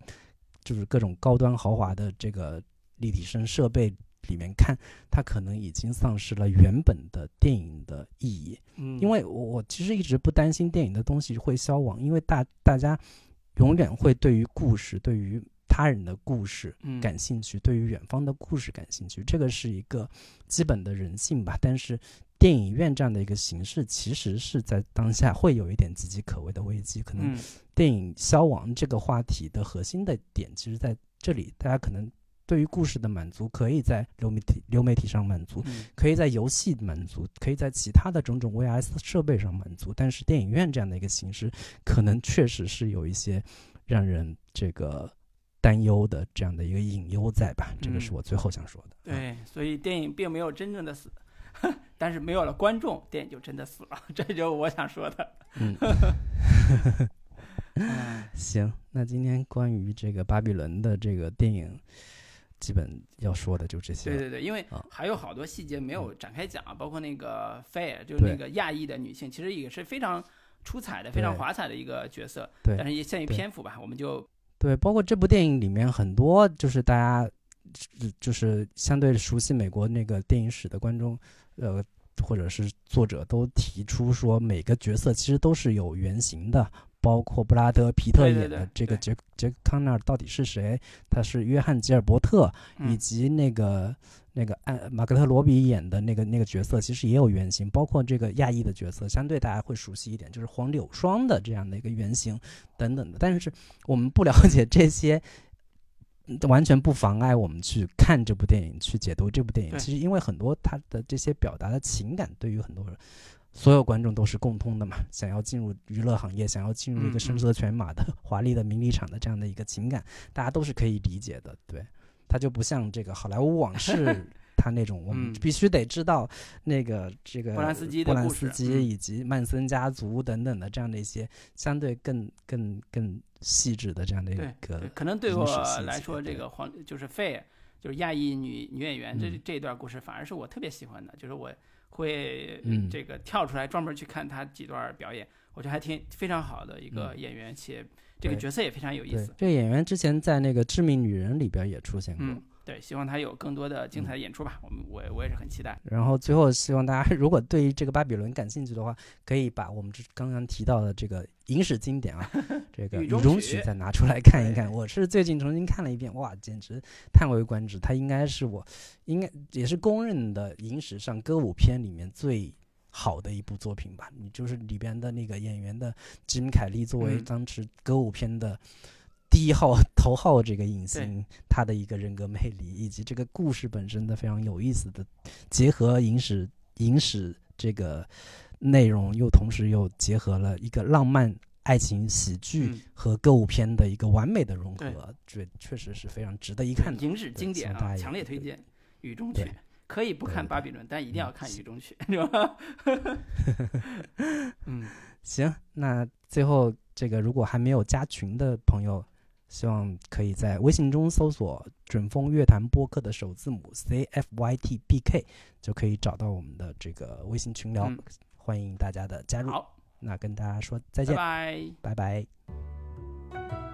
[SPEAKER 2] 就是各种高端豪华的这个立体声设备里面看，它可能已经丧失了原本的电影的意义。
[SPEAKER 1] 嗯
[SPEAKER 2] 因为我我其实一直不担心电影的东西会消亡，因为大大家永远会对于故事，对于他人的故事
[SPEAKER 1] 嗯
[SPEAKER 2] 感兴趣，对于远方的故事感兴趣，这个是一个基本的人性吧。但是电影院这样的一个形式，其实是在当下会有一点岌岌可危的危机。可能
[SPEAKER 1] 嗯
[SPEAKER 2] 电影消亡这个话题的核心的点，其实在这里，大家可能对于故事的满足，可以在流媒体流媒体上满足，
[SPEAKER 1] 嗯
[SPEAKER 2] 可以在游戏满足，可以在其他的种种 VS 设备上满足，但是电影院这样的一个形式，可能确实是有一些让人这个担忧的这样的一个隐忧在吧？这个是
[SPEAKER 1] 嗯
[SPEAKER 2] 我最后想说的。啊，
[SPEAKER 1] 对，所以电影并没有真正的死，但是没有了观众，电影就真的死了，这就是我想说的。
[SPEAKER 2] 嗯，
[SPEAKER 1] 嗯
[SPEAKER 2] 行，那今天关于这个巴比伦的这个电影，基本要说的就这些。
[SPEAKER 1] 对对对，因为
[SPEAKER 2] 啊
[SPEAKER 1] 还有好多细节没有展开讲，包括那个 Faye，就是那个亚裔的女性，其实也是非常出彩的、非常华彩的一个角色。
[SPEAKER 2] 对
[SPEAKER 1] 但是也限于篇幅吧，我们就
[SPEAKER 2] 对，包括这部电影里面很多就是大家就是相对熟悉美国那个电影史的观众，呃，或者是作者都提出说，每个角色其实都是有原型的。包括布拉德·皮特演的这个杰杰克康纳尔到底是谁？他是约翰·吉尔伯特，以
[SPEAKER 1] 嗯
[SPEAKER 2] 及那个那个安马格特罗比演的那个那个角色，其实也有原型，包括这个亚裔的角色，相对大家会熟悉一点，就是黄柳霜的这样的一个原型等等的。但是我们不了解这些，嗯完全不妨碍我们去看这部电影，去解读这部电影。其实因为很多他的这些表达的情感，对于很多人。所有观众都是共通的嘛，想要进入娱乐行业，想要进入一个声色犬马的、华丽的名利场的这样的一个情感，大家都是可以理解的。对，它就不像这个好莱坞往事，它那种我们
[SPEAKER 1] 嗯。
[SPEAKER 2] 必须得知道那个这个
[SPEAKER 1] 波兰斯基的
[SPEAKER 2] 波兰斯基
[SPEAKER 1] 嗯。
[SPEAKER 2] 以及曼森家族等等的这样的一些相对更更更细致的这样的一个
[SPEAKER 1] 对可能对我来说，这个黄就是 Faye，就是亚裔女女演员，这
[SPEAKER 2] 嗯。
[SPEAKER 1] 这一段故事反而是我特别喜欢的，就是我会
[SPEAKER 2] 嗯
[SPEAKER 1] 这个跳出来专门去看他几段表演，我觉得还挺非常好的一个
[SPEAKER 2] 嗯
[SPEAKER 1] 演员，且这个角色也非常有意思。
[SPEAKER 2] 这个演员之前在那个《致命女人》里边也出现过。
[SPEAKER 1] 嗯，对，希望他有更多的精彩的演出吧，我们我我也是很期待。
[SPEAKER 2] 然后最后希望大家 如果对于这个巴比伦感兴趣的话，可以把我们这刚刚提到的这个影史经典啊，这个《雨
[SPEAKER 1] 雨中
[SPEAKER 2] 中
[SPEAKER 1] 曲
[SPEAKER 2] 曲》再拿出来看一看。我是最近重新看了一遍，哇，简直叹为观止。它应该是我应该也是公认的影史上歌舞片里面最。好的一部作品吧，你就是里边的那个演员的吉米·凯利作为
[SPEAKER 1] 嗯
[SPEAKER 2] 当时歌舞片的第一号头号这个影星，他的一个人格魅力，以及这个故事本身的非常有意思的结合影史影史这个内容，又同时又结合了一个浪漫爱情喜剧
[SPEAKER 1] 嗯。
[SPEAKER 2] 和歌舞片的一个完美的融合，这确实是非常值得一看的。
[SPEAKER 1] 影史经典啊，强烈推荐《雨中曲》。可以不看
[SPEAKER 2] 对对
[SPEAKER 1] 巴比伦，但一定要看
[SPEAKER 2] 嗯《
[SPEAKER 1] 雨中曲》，是吧？嗯，
[SPEAKER 2] 行，那最后这个如果还没有加群的朋友，希望可以在微信中搜索“准风乐坛播客”的首字母 C F Y T B K，就可以找到我们的这个微信群聊，
[SPEAKER 1] 嗯。
[SPEAKER 2] 欢迎大家的加入。
[SPEAKER 1] 好，
[SPEAKER 2] 那跟大家说再
[SPEAKER 1] 拜
[SPEAKER 2] 见，
[SPEAKER 1] 拜。
[SPEAKER 2] 拜拜